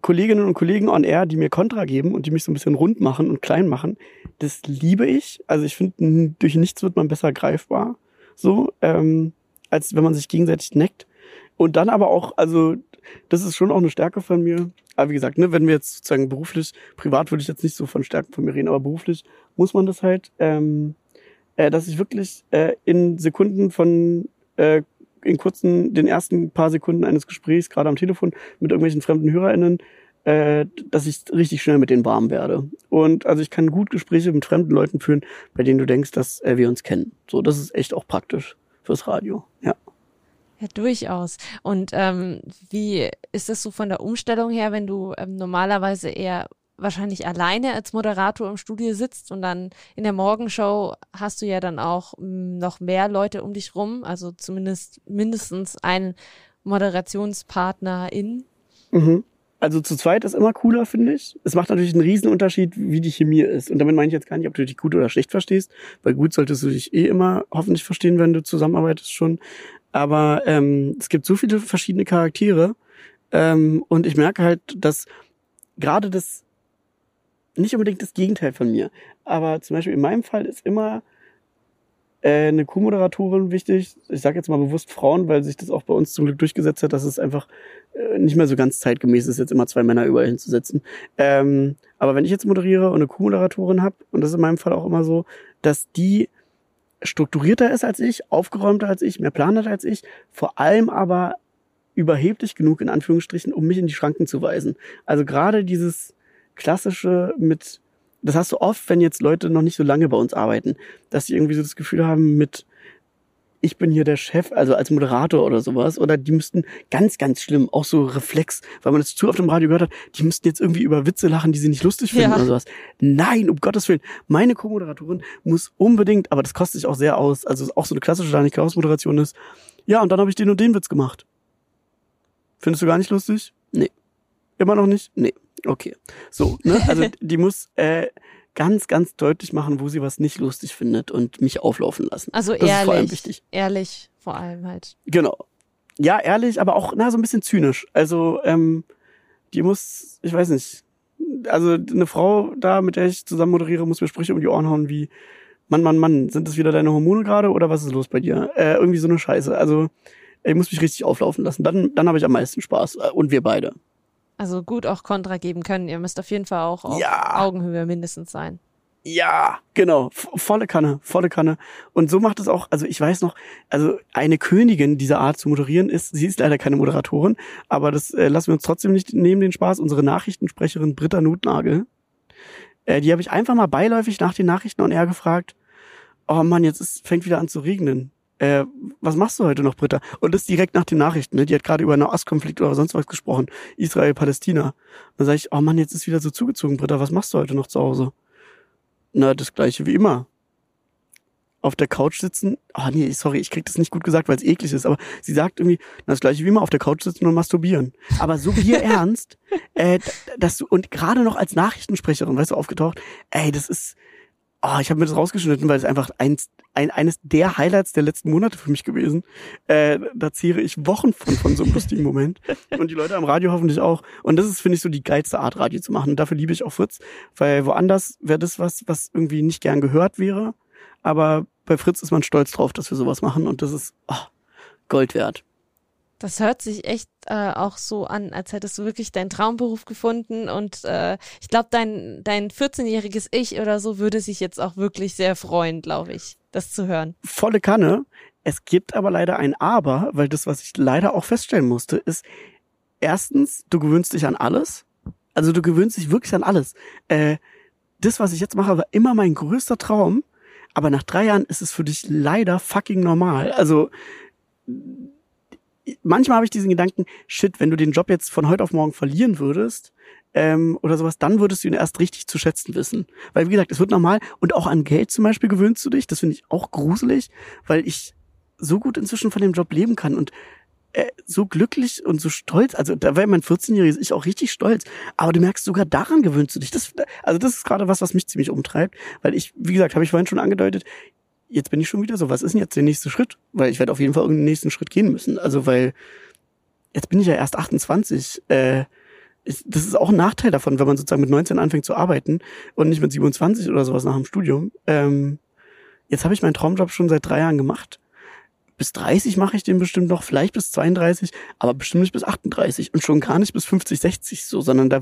Kolleginnen und Kollegen on air, die mir Kontra geben und die mich so ein bisschen rund machen und klein machen, das liebe ich. Also ich finde, durch nichts wird man besser greifbar, so, ähm, als wenn man sich gegenseitig neckt. Und dann aber auch, also das ist schon auch eine Stärke von mir. Aber wie gesagt, ne, wenn wir jetzt sozusagen beruflich, privat würde ich jetzt nicht so von Stärken von mir reden, aber beruflich muss man das halt, ähm, äh, dass ich wirklich äh, in Sekunden von, äh, in kurzen, den ersten paar Sekunden eines Gesprächs, gerade am Telefon, mit irgendwelchen fremden HörerInnen, äh, dass ich richtig schnell mit denen warm werde. Und also ich kann gut Gespräche mit fremden Leuten führen, bei denen du denkst, dass äh, wir uns kennen. So, das ist echt auch praktisch fürs Radio. Ja. Ja, durchaus. Und ähm, wie ist das so von der Umstellung her, wenn du ähm, normalerweise eher wahrscheinlich alleine als Moderator im Studio sitzt und dann in der Morgenshow hast du ja dann auch m, noch mehr Leute um dich rum, also zumindest mindestens ein Moderationspartner in. Mhm. Also zu zweit ist immer cooler, finde ich. Es macht natürlich einen riesen Unterschied, wie die Chemie ist. Und damit meine ich jetzt gar nicht, ob du dich gut oder schlecht verstehst, weil gut solltest du dich eh immer hoffentlich verstehen, wenn du zusammenarbeitest schon. Aber ähm, es gibt so viele verschiedene Charaktere ähm, und ich merke halt, dass gerade das nicht unbedingt das Gegenteil von mir, aber zum Beispiel in meinem Fall ist immer äh, eine Co-Moderatorin wichtig. Ich sage jetzt mal bewusst Frauen, weil sich das auch bei uns zum Glück durchgesetzt hat, dass es einfach äh, nicht mehr so ganz zeitgemäß ist, jetzt immer zwei Männer überall hinzusetzen. Ähm, aber wenn ich jetzt moderiere und eine Co-Moderatorin habe, und das ist in meinem Fall auch immer so, dass die strukturierter ist als ich, aufgeräumter als ich, mehr planet als ich, vor allem aber überheblich genug in Anführungsstrichen, um mich in die Schranken zu weisen. Also gerade dieses klassische mit, das hast du oft, wenn jetzt Leute noch nicht so lange bei uns arbeiten, dass sie irgendwie so das Gefühl haben mit, ich bin hier der Chef, also als Moderator oder sowas, oder die müssten ganz, ganz schlimm, auch so Reflex, weil man es zu oft im Radio gehört hat, die müssten jetzt irgendwie über Witze lachen, die sie nicht lustig finden Ja. oder sowas. Nein, um Gottes Willen. Meine Co-Moderatorin muss unbedingt, aber das kostet sich auch sehr aus, also auch so eine klassische Daniel Klaus-Moderation ist, ja, und dann habe ich den und den Witz gemacht. Findest du gar nicht lustig? Nee. Immer noch nicht? Nee. Okay. So, ne? Also die muss äh, ganz, ganz deutlich machen, wo sie was nicht lustig findet und mich auflaufen lassen. Also Das ist vor allem ehrlich. wichtig. Ehrlich vor allem halt. Genau. Ja, ehrlich, aber auch na so ein bisschen zynisch. Also ähm, die muss, ich weiß nicht, also eine Frau da, mit der ich zusammen moderiere, muss mir Sprüche um die Ohren hauen wie Mann, Mann, Mann, sind das wieder deine Hormone gerade oder was ist los bei dir? Äh, irgendwie so eine Scheiße. Also ich muss mich richtig auflaufen lassen. Dann, dann habe ich am meisten Spaß Äh, und wir beide. Also gut auch Kontra geben können. Ihr müsst auf jeden Fall auch auf Ja. Augenhöhe mindestens sein. Ja, genau. Volle Kanne, volle Kanne. Und so macht es auch, also ich weiß noch, also eine Königin dieser Art zu moderieren ist, sie ist leider keine Moderatorin, aber das äh, lassen wir uns trotzdem nicht nehmen den Spaß. Unsere Nachrichtensprecherin Britta Nutnagel, äh, die habe ich einfach mal beiläufig nach den Nachrichten und er gefragt, oh Mann, jetzt ist, fängt wieder an zu regnen. Äh, was machst du heute noch, Britta? Und das direkt nach den Nachrichten. Ne? Die hat gerade über einen Ostkonflikt oder sonst was gesprochen. Israel, Palästina. Dann sage ich, oh Mann, jetzt ist wieder so zugezogen, Britta. Was machst du heute noch zu Hause? Na, das gleiche wie immer. Auf der Couch sitzen. Oh, nee, sorry, ich krieg das nicht gut gesagt, weil es eklig ist, aber sie sagt irgendwie, na, das gleiche wie immer, auf der Couch sitzen und masturbieren. Aber so ernst, äh, dass du, und gerade noch als Nachrichtensprecherin, weißt du, aufgetaucht, ey, das ist, oh, ich habe mir das rausgeschnitten, weil es einfach eins, ein, eines der Highlights der letzten Monate für mich gewesen. Äh, da zehre ich Wochen von, von so einem lustigen Moment. Und die Leute am Radio hoffentlich auch. Und das ist, finde ich, so die geilste Art, Radio zu machen. Und dafür liebe ich auch Fritz, weil woanders wäre das was, was irgendwie nicht gern gehört wäre. Aber bei Fritz ist man stolz drauf, dass wir sowas machen. Und das ist oh, Gold wert. Das hört sich echt äh, auch so an, als hättest du wirklich deinen Traumberuf gefunden und äh, ich glaube, dein, dein 14-jähriges Ich oder so würde sich jetzt auch wirklich sehr freuen, glaube ich, das zu hören. Volle Kanne. Es gibt aber leider ein Aber, weil das, was ich leider auch feststellen musste, ist, erstens, du gewöhnst dich an alles. Also du gewöhnst dich wirklich an alles. Äh, das, was ich jetzt mache, war immer mein größter Traum. Aber nach drei Jahren ist es für dich leider fucking normal. Also manchmal habe ich diesen Gedanken, shit, wenn du den Job jetzt von heute auf morgen verlieren würdest, ähm, oder sowas, dann würdest du ihn erst richtig zu schätzen wissen. Weil, wie gesagt, es wird normal und auch an Geld zum Beispiel gewöhnst du dich. Das finde ich auch gruselig, weil ich so gut inzwischen von dem Job leben kann und äh, so glücklich und so stolz. Also da war mein 14-jähriges Ich auch richtig stolz. Aber du merkst, sogar daran gewöhnst du dich. Das, also das ist gerade was, was mich ziemlich umtreibt. Weil ich, wie gesagt, habe ich vorhin schon angedeutet, jetzt bin ich schon wieder so, was ist denn jetzt der nächste Schritt? Weil ich werde auf jeden Fall irgendeinen nächsten Schritt gehen müssen. Also weil jetzt bin ich ja erst 28. Äh, ich, das ist auch ein Nachteil davon, wenn man sozusagen mit 19 anfängt zu arbeiten und nicht mit 27 oder sowas nach dem Studium. Ähm, jetzt habe ich meinen Traumjob schon seit drei Jahren gemacht. Bis 30 mache ich den bestimmt noch, vielleicht bis 32, aber bestimmt nicht bis 38 und schon gar nicht bis 50, 60 so, sondern da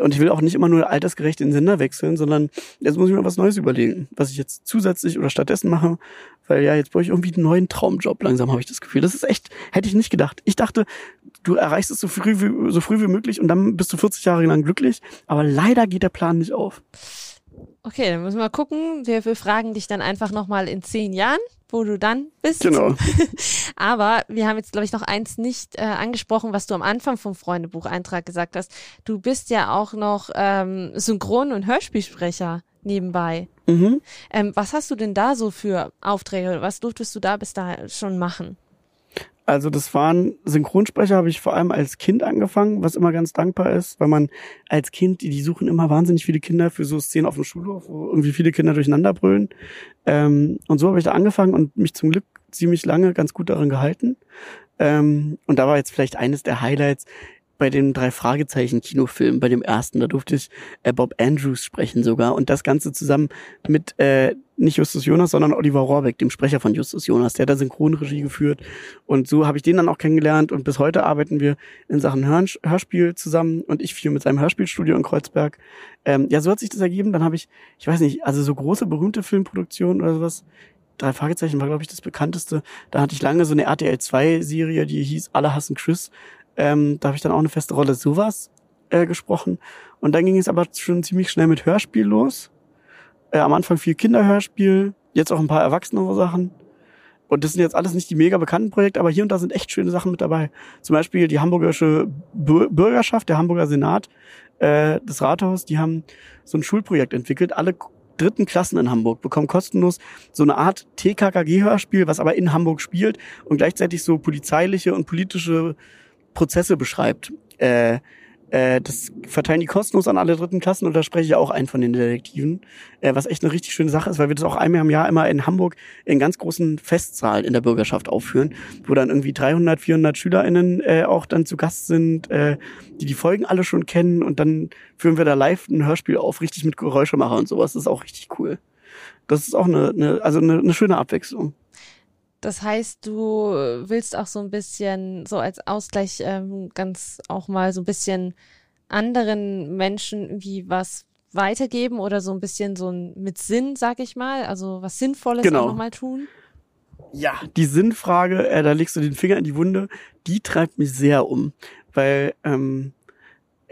und ich will auch nicht immer nur altersgerecht den Sender wechseln, sondern jetzt muss ich mir was Neues überlegen, was ich jetzt zusätzlich oder stattdessen mache. Weil ja, jetzt brauche ich irgendwie einen neuen Traumjob. Langsam habe ich das Gefühl. Das ist echt, hätte ich nicht gedacht. Ich dachte, du erreichst es so früh wie, so früh wie möglich und dann bist du 40 Jahre lang glücklich. Aber leider geht der Plan nicht auf. Okay, dann müssen wir mal gucken. Wir, wir fragen dich dann einfach nochmal in zehn Jahren wo du dann bist. Genau. Aber wir haben jetzt, glaube ich, noch eins nicht äh, angesprochen, was du am Anfang vom Freundebucheintrag gesagt hast. Du bist ja auch noch ähm, Synchron- und Hörspielsprecher nebenbei. Mhm. Ähm, was hast du denn da so für Aufträge? Was durftest du da bis da schon machen? Also das waren Synchronsprecher habe ich vor allem als Kind angefangen, was immer ganz dankbar ist, weil man als Kind, die, die suchen immer wahnsinnig viele Kinder für so Szenen auf dem Schulhof, wo irgendwie viele Kinder durcheinander brüllen. Ähm, und so habe ich da angefangen und mich zum Glück ziemlich lange ganz gut daran gehalten. Ähm, und da war jetzt vielleicht eines der Highlights bei dem drei Fragezeichen Kinofilm, bei dem ersten, da durfte ich äh, Bob Andrews sprechen sogar und das Ganze zusammen mit äh, nicht Justus Jonas, sondern Oliver Rohrbeck, dem Sprecher von Justus Jonas, der hat da Synchronregie geführt und so habe ich den dann auch kennengelernt und bis heute arbeiten wir in Sachen Hör Hörspiel zusammen und ich viel mit seinem Hörspielstudio in Kreuzberg. Ähm, ja, so hat sich das ergeben. Dann habe ich, ich weiß nicht, also so große berühmte Filmproduktionen oder sowas, drei Fragezeichen war, glaube ich, das bekannteste. Da hatte ich lange so eine RTL 2 Serie, die hieß Alle hassen Chris. Ähm, da habe ich dann auch eine feste Rolle sowas äh, gesprochen. Und dann ging es aber schon ziemlich schnell mit Hörspiel los. Äh, am Anfang viel Kinderhörspiel, jetzt auch ein paar erwachsene Sachen. Und das sind jetzt alles nicht die mega bekannten Projekte, aber hier und da sind echt schöne Sachen mit dabei. Zum Beispiel die hamburgische Bürgerschaft, der Hamburger Senat, äh, das Rathaus, die haben so ein Schulprojekt entwickelt. Alle dritten Klassen in Hamburg bekommen kostenlos so eine Art TKKG-Hörspiel, was aber in Hamburg spielt und gleichzeitig so polizeiliche und politische Prozesse beschreibt. Äh, äh, das verteilen die kostenlos an alle dritten Klassen und da spreche ich auch einen von den Detektiven, äh, was echt eine richtig schöne Sache ist, weil wir das auch einmal im Jahr immer in Hamburg in ganz großen Festsaal in der Bürgerschaft aufführen, wo dann irgendwie 300, 400 SchülerInnen äh, auch dann zu Gast sind, äh, die die Folgen alle schon kennen und dann führen wir da live ein Hörspiel auf, richtig mit Geräuschemacher und sowas. Das ist auch richtig cool. Das ist auch eine, eine also eine, eine schöne Abwechslung. Das heißt, du willst auch so ein bisschen, so als Ausgleich ähm, ganz auch mal so ein bisschen anderen Menschen irgendwie was weitergeben oder so ein bisschen so ein mit Sinn, sag ich mal, also was Sinnvolles Genau. auch nochmal tun? Ja, die Sinnfrage, äh, da legst du den Finger in die Wunde, die treibt mich sehr um. Weil, ähm,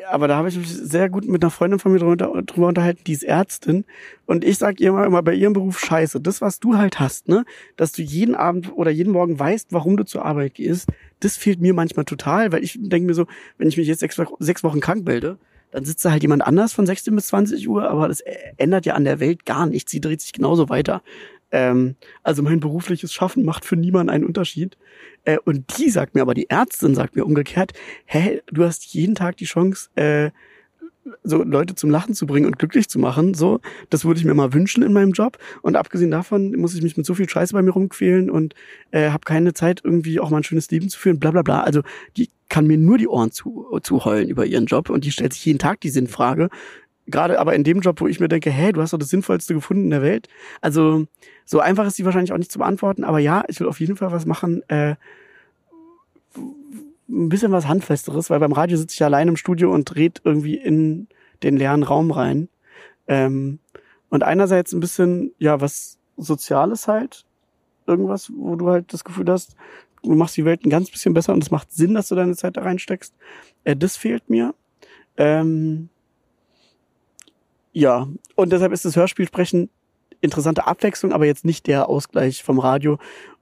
aber da habe ich mich sehr gut mit einer Freundin von mir drüber, unterhalten, die ist Ärztin. Und ich sag ihr immer, immer bei ihrem Beruf, scheiße, das, was du halt hast, ne, dass du jeden Abend oder jeden Morgen weißt, warum du zur Arbeit gehst, das fehlt mir manchmal total, weil ich denke mir so, wenn ich mich jetzt sechs, sechs Wochen krank melde, dann sitzt da halt jemand anders von 16 bis 20 Uhr, aber das ändert ja an der Welt gar nichts. Sie dreht sich genauso weiter. Ähm, also mein berufliches Schaffen macht für niemanden einen Unterschied. Äh, und die sagt mir aber, die Ärztin sagt mir umgekehrt, hä, du hast jeden Tag die Chance, äh, so Leute zum Lachen zu bringen und glücklich zu machen. So, das würde ich mir mal wünschen in meinem Job. Und abgesehen davon muss ich mich mit so viel Scheiße bei mir rumquälen und äh, habe keine Zeit, irgendwie auch mal ein schönes Leben zu führen, bla bla bla. Also die kann mir nur die Ohren zu, zu heulen über ihren Job und die stellt sich jeden Tag die Sinnfrage. Gerade aber in dem Job, wo ich mir denke, hä, du hast doch das Sinnvollste gefunden in der Welt. Also so einfach ist die wahrscheinlich auch nicht zu beantworten, aber ja, ich will auf jeden Fall was machen, äh, ein bisschen was Handfesteres, weil beim Radio sitze ich allein im Studio und red irgendwie in den leeren Raum rein. Ähm, und einerseits ein bisschen, ja, was Soziales halt, irgendwas, wo du halt das Gefühl hast, du machst die Welt ein ganz bisschen besser und es macht Sinn, dass du deine Zeit da reinsteckst. Äh, das fehlt mir. Ähm, ja, und deshalb ist das Hörspielsprechen interessante Abwechslung, aber jetzt nicht der Ausgleich vom Radio.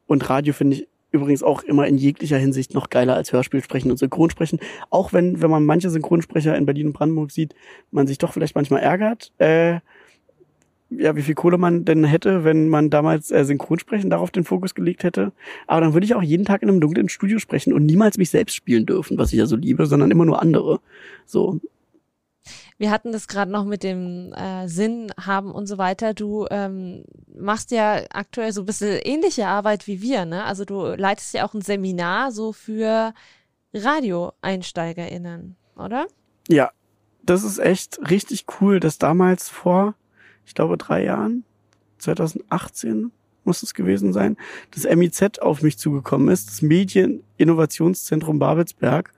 Und Radio finde ich übrigens auch immer in jeglicher Hinsicht noch geiler als Hörspielsprechen und Synchronsprechen. Auch wenn, wenn man manche Synchronsprecher in Berlin und Brandenburg sieht, man sich doch vielleicht manchmal ärgert. Äh, ja, wie viel Kohle man denn hätte, wenn man damals äh, Synchronsprechen darauf den Fokus gelegt hätte. Aber dann würde ich auch jeden Tag in einem dunklen Studio sprechen und niemals mich selbst spielen dürfen, was ich ja so liebe, sondern immer nur andere. So, Wir hatten das gerade noch mit dem äh, Sinn haben und so weiter. Du ähm, machst ja aktuell so ein bisschen ähnliche Arbeit wie wir, ne? Also du leitest ja auch ein Seminar so für Radio-EinsteigerInnen, oder? Ja, das ist echt richtig cool, dass damals vor, ich glaube, drei Jahren, 2018 muss es gewesen sein, das MIZ auf mich zugekommen ist, das Medieninnovationszentrum Babelsberg.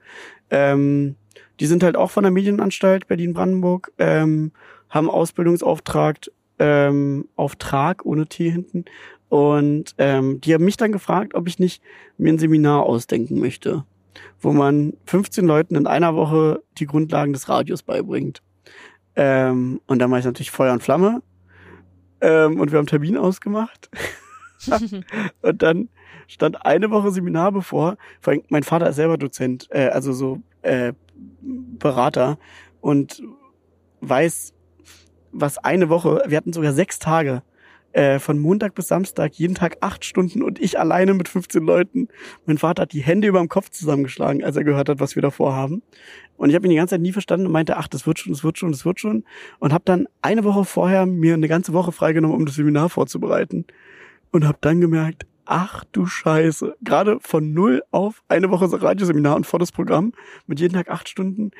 Ähm, die sind halt auch von der Medienanstalt Berlin-Brandenburg, ähm, haben Ausbildungsauftrag, ähm, Auftrag ohne T hinten. Und ähm, die haben mich dann gefragt, ob ich nicht mir ein Seminar ausdenken möchte, wo man 15 Leuten in einer Woche die Grundlagen des Radios beibringt. Ähm, und dann war ich natürlich Feuer und Flamme. Ähm, und wir haben Termin ausgemacht. und dann stand eine Woche Seminar bevor. Vor allem, mein Vater ist selber Dozent, äh, also so äh, Berater und weiß, was eine Woche, wir hatten sogar sechs Tage, äh, von Montag bis Samstag, jeden Tag acht Stunden und ich alleine mit 15 Leuten. Mein Vater hat die Hände über dem Kopf zusammengeschlagen, als er gehört hat, was wir davor haben. Und ich habe ihn die ganze Zeit nie verstanden und meinte, ach, das wird schon, das wird schon, das wird schon. Und habe dann eine Woche vorher mir eine ganze Woche freigenommen, um das Seminar vorzubereiten. Und habe dann gemerkt, ach du Scheiße, gerade von null auf eine Woche Radioseminar und volles Programm mit jeden Tag acht Stunden.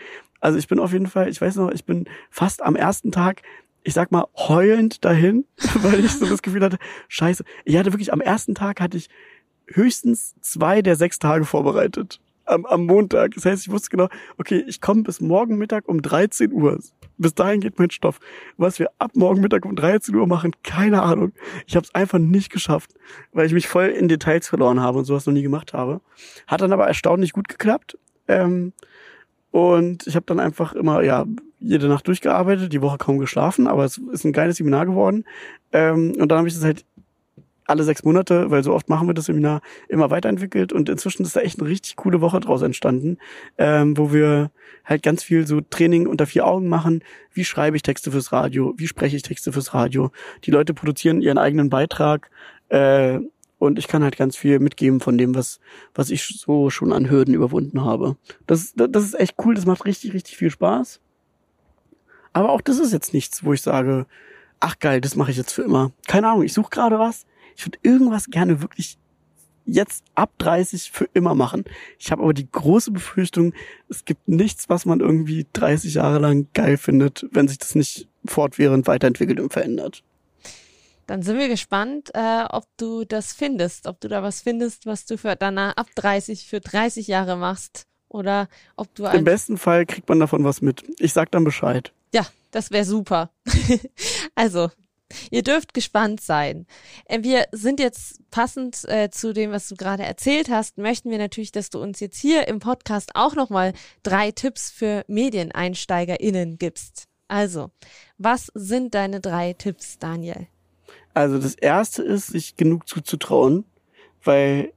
Also ich bin auf jeden Fall, ich weiß noch, ich bin fast am ersten Tag, ich sag mal, heulend dahin, weil ich so das Gefühl hatte, scheiße. Ich hatte wirklich am ersten Tag hatte ich höchstens zwei der sechs Tage vorbereitet. Am, am Montag. Das heißt, ich wusste genau, okay, ich komme bis morgen Mittag um 13 Uhr. Bis dahin geht mein Stoff. Was wir ab morgen Mittag um 13 Uhr machen, keine Ahnung. Ich habe es einfach nicht geschafft, weil ich mich voll in Details verloren habe und sowas noch nie gemacht habe. Hat dann aber erstaunlich gut geklappt. Ähm, und ich habe dann einfach immer, ja, jede Nacht durchgearbeitet, die Woche kaum geschlafen, aber es ist ein geiles Seminar geworden. Ähm, und dann habe ich das halt alle sechs Monate, weil so oft machen wir das Seminar, immer weiterentwickelt und inzwischen ist da echt eine richtig coole Woche draus entstanden, ähm, wo wir halt ganz viel so Training unter vier Augen machen. Wie schreibe ich Texte fürs Radio? Wie spreche ich Texte fürs Radio? Die Leute produzieren ihren eigenen Beitrag äh, und ich kann halt ganz viel mitgeben von dem, was, was ich so schon an Hürden überwunden habe. Das, das ist echt cool, das macht richtig, richtig viel Spaß. Aber auch das ist jetzt nichts, wo ich sage, ach geil, das mache ich jetzt für immer. Keine Ahnung, ich suche gerade was. Ich würde irgendwas gerne wirklich jetzt ab 30 für immer machen. Ich habe aber die große Befürchtung, es gibt nichts, was man irgendwie 30 Jahre lang geil findet, wenn sich das nicht fortwährend weiterentwickelt und verändert. Dann sind wir gespannt, äh, ob du das findest, ob du da was findest, was du für danach ab 30 für 30 Jahre machst oder ob du Im besten Fall kriegt man davon was mit. Ich sag dann Bescheid. Ja, Das wäre super. also, Ihr dürft gespannt sein. Äh, wir sind jetzt passend äh, zu dem, was du gerade erzählt hast, möchten wir natürlich, dass du uns jetzt hier im Podcast auch nochmal drei Tipps für MedieneinsteigerInnen gibst. Also, was sind deine drei Tipps, Daniel? Also das erste ist, sich genug zuzutrauen, weil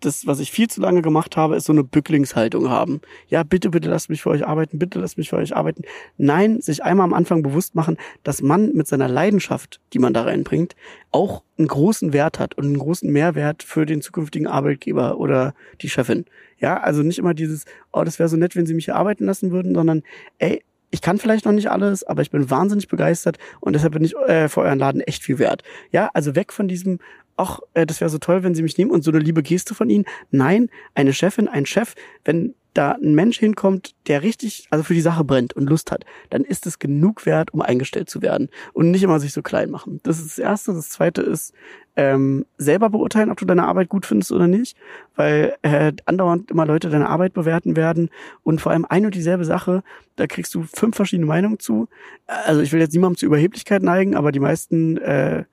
das, was ich viel zu lange gemacht habe, ist so eine Bücklingshaltung haben. Ja, bitte, bitte lasst mich für euch arbeiten, bitte lasst mich für euch arbeiten. Nein, sich einmal am Anfang bewusst machen, dass man mit seiner Leidenschaft, die man da reinbringt, auch einen großen Wert hat und einen großen Mehrwert für den zukünftigen Arbeitgeber oder die Chefin. Ja, also nicht immer dieses, oh, das wäre so nett, wenn sie mich hier arbeiten lassen würden, sondern, ey, ich kann vielleicht noch nicht alles, aber ich bin wahnsinnig begeistert und deshalb bin ich äh, für euren Laden echt viel wert. Ja, also weg von diesem, ach, äh, das wäre so toll, wenn Sie mich nehmen und so eine liebe Geste von Ihnen. Nein, eine Chefin, ein Chef, wenn da ein Mensch hinkommt, der richtig, also für die Sache brennt und Lust hat, dann ist es genug wert, um eingestellt zu werden und nicht immer sich so klein machen. Das ist das Erste. Das Zweite ist, ähm, selber beurteilen, ob du deine Arbeit gut findest oder nicht, weil äh, andauernd immer Leute deine Arbeit bewerten werden und vor allem ein und dieselbe Sache, da kriegst du fünf verschiedene Meinungen zu. Also ich will jetzt niemandem zur Überheblichkeit neigen, aber die meisten äh,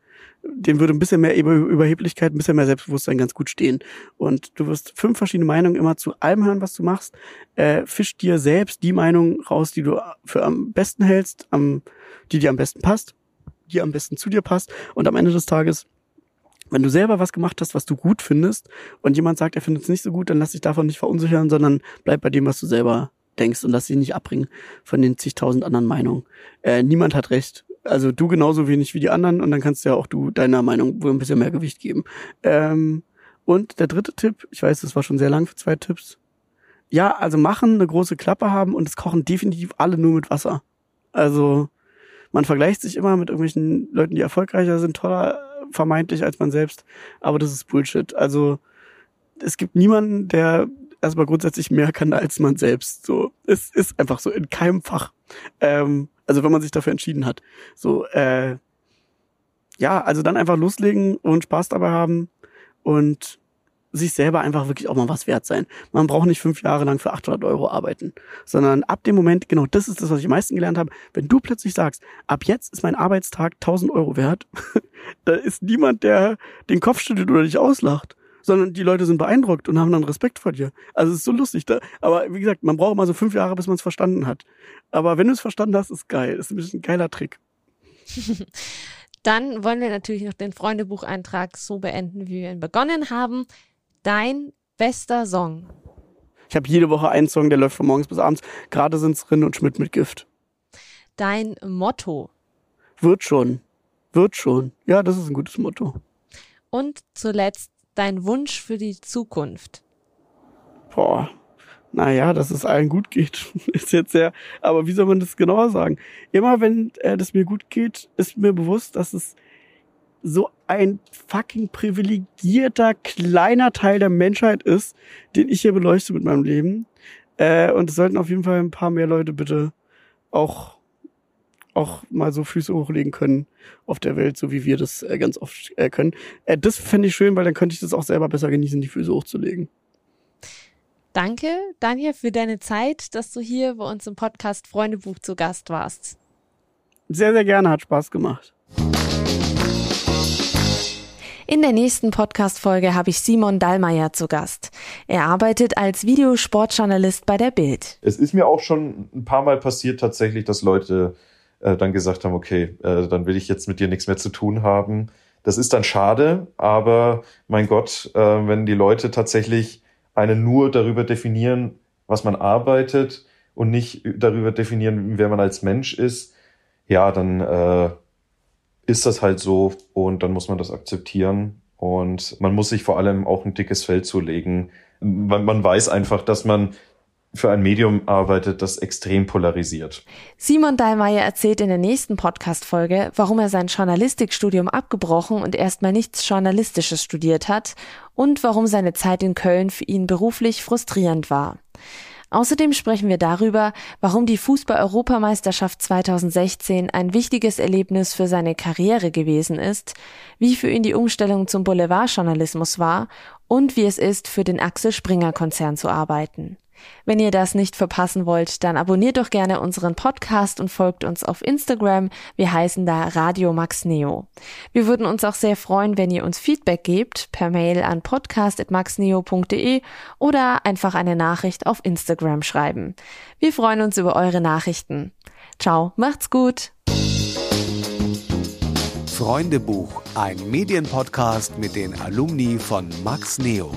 dem würde ein bisschen mehr Überheblichkeit, ein bisschen mehr Selbstbewusstsein ganz gut stehen. Und du wirst fünf verschiedene Meinungen immer zu allem hören, was du machst. Äh, fisch dir selbst die Meinung raus, die du für am besten hältst, am, die dir am besten passt, die am besten zu dir passt. Und am Ende des Tages, wenn du selber was gemacht hast, was du gut findest, und jemand sagt, er findet es nicht so gut, dann lass dich davon nicht verunsichern, sondern bleib bei dem, was du selber denkst und lass dich nicht abbringen von den zigtausend anderen Meinungen. Äh, niemand hat recht also du genauso wenig wie die anderen und dann kannst ja auch du deiner Meinung wohl ein bisschen mehr Gewicht geben. Ähm, und der dritte Tipp, ich weiß, das war schon sehr lang für zwei Tipps. Ja, also machen, eine große Klappe haben und es kochen definitiv alle nur mit Wasser. Also man vergleicht sich immer mit irgendwelchen Leuten, die erfolgreicher sind, toller vermeintlich als man selbst, aber das ist Bullshit. Also es gibt niemanden, der erstmal grundsätzlich mehr kann als man selbst. So, es ist einfach so in keinem Fach. Ähm, also wenn man sich dafür entschieden hat. So, äh, ja, also dann einfach loslegen und Spaß dabei haben und sich selber einfach wirklich auch mal was wert sein. Man braucht nicht fünf Jahre lang für 800 Euro arbeiten, sondern ab dem Moment, genau das ist das, was ich am meisten gelernt habe, wenn du plötzlich sagst, ab jetzt ist mein Arbeitstag 1000 Euro wert, da ist niemand, der den Kopf schüttelt oder dich auslacht sondern die Leute sind beeindruckt und haben dann Respekt vor dir. Also es ist so lustig. Da. Aber wie gesagt, man braucht mal so fünf Jahre, bis man es verstanden hat. Aber wenn du es verstanden hast, ist geil. Ist ein bisschen ein geiler Trick. Dann wollen wir natürlich noch den Freundebucheintrag so beenden, wie wir ihn begonnen haben. Dein bester Song. Ich habe jede Woche einen Song, der läuft von morgens bis abends. Gerade sind es Rinn und Schmidt mit Gift. Dein Motto. Wird schon. Wird schon. Ja, das ist ein gutes Motto. Und zuletzt dein Wunsch für die Zukunft? Boah, naja, dass es allen gut geht, ist jetzt sehr, aber wie soll man das genauer sagen? Immer wenn äh, das mir gut geht, ist mir bewusst, dass es so ein fucking privilegierter kleiner Teil der Menschheit ist, den ich hier beleuchte mit meinem Leben. Äh, und es sollten auf jeden Fall ein paar mehr Leute bitte auch auch mal so Füße hochlegen können auf der Welt, so wie wir das äh, ganz oft äh, können. Äh, das fände ich schön, weil dann könnte ich das auch selber besser genießen, die Füße hochzulegen. Danke, Daniel, für deine Zeit, dass du hier bei uns im Podcast Freundebuch zu Gast warst. Sehr, sehr gerne, hat Spaß gemacht. In der nächsten Podcast-Folge habe ich Simon Dallmayr zu Gast. Er arbeitet als Videosportjournalist bei der Bild. Es ist mir auch schon ein paar Mal passiert tatsächlich, dass Leute äh, dann gesagt haben, okay, äh, dann will ich jetzt mit dir nichts mehr zu tun haben. Das ist dann schade, aber mein Gott, äh, wenn die Leute tatsächlich einen nur darüber definieren, was man arbeitet und nicht darüber definieren, wer man als Mensch ist, ja, dann ist das halt so und dann muss man das akzeptieren und man muss sich vor allem auch ein dickes Feld zulegen. Man weiß einfach, dass man für ein Medium arbeitet, das extrem polarisiert. Simon Dahlmeier erzählt in der nächsten Podcast-Folge, warum er sein Journalistikstudium abgebrochen und erstmal nichts Journalistisches studiert hat und warum seine Zeit in Köln für ihn beruflich frustrierend war. Außerdem sprechen wir darüber, warum die Fußball-Europameisterschaft 2016 ein wichtiges Erlebnis für seine Karriere gewesen ist, wie für ihn die Umstellung zum Boulevardjournalismus war und wie es ist, für den Axel Springer Konzern zu arbeiten. Wenn ihr das nicht verpassen wollt, dann abonniert doch gerne unseren Podcast und folgt uns auf Instagram. Wir heißen da Radio Max Neo. Wir würden uns auch sehr freuen, wenn ihr uns Feedback gebt per Mail an podcast@maxneo.de oder einfach eine Nachricht auf Instagram schreiben. Wir freuen uns über eure Nachrichten. Ciao, macht's gut. Freundebuch, ein Medienpodcast mit den Alumni von Max Neo.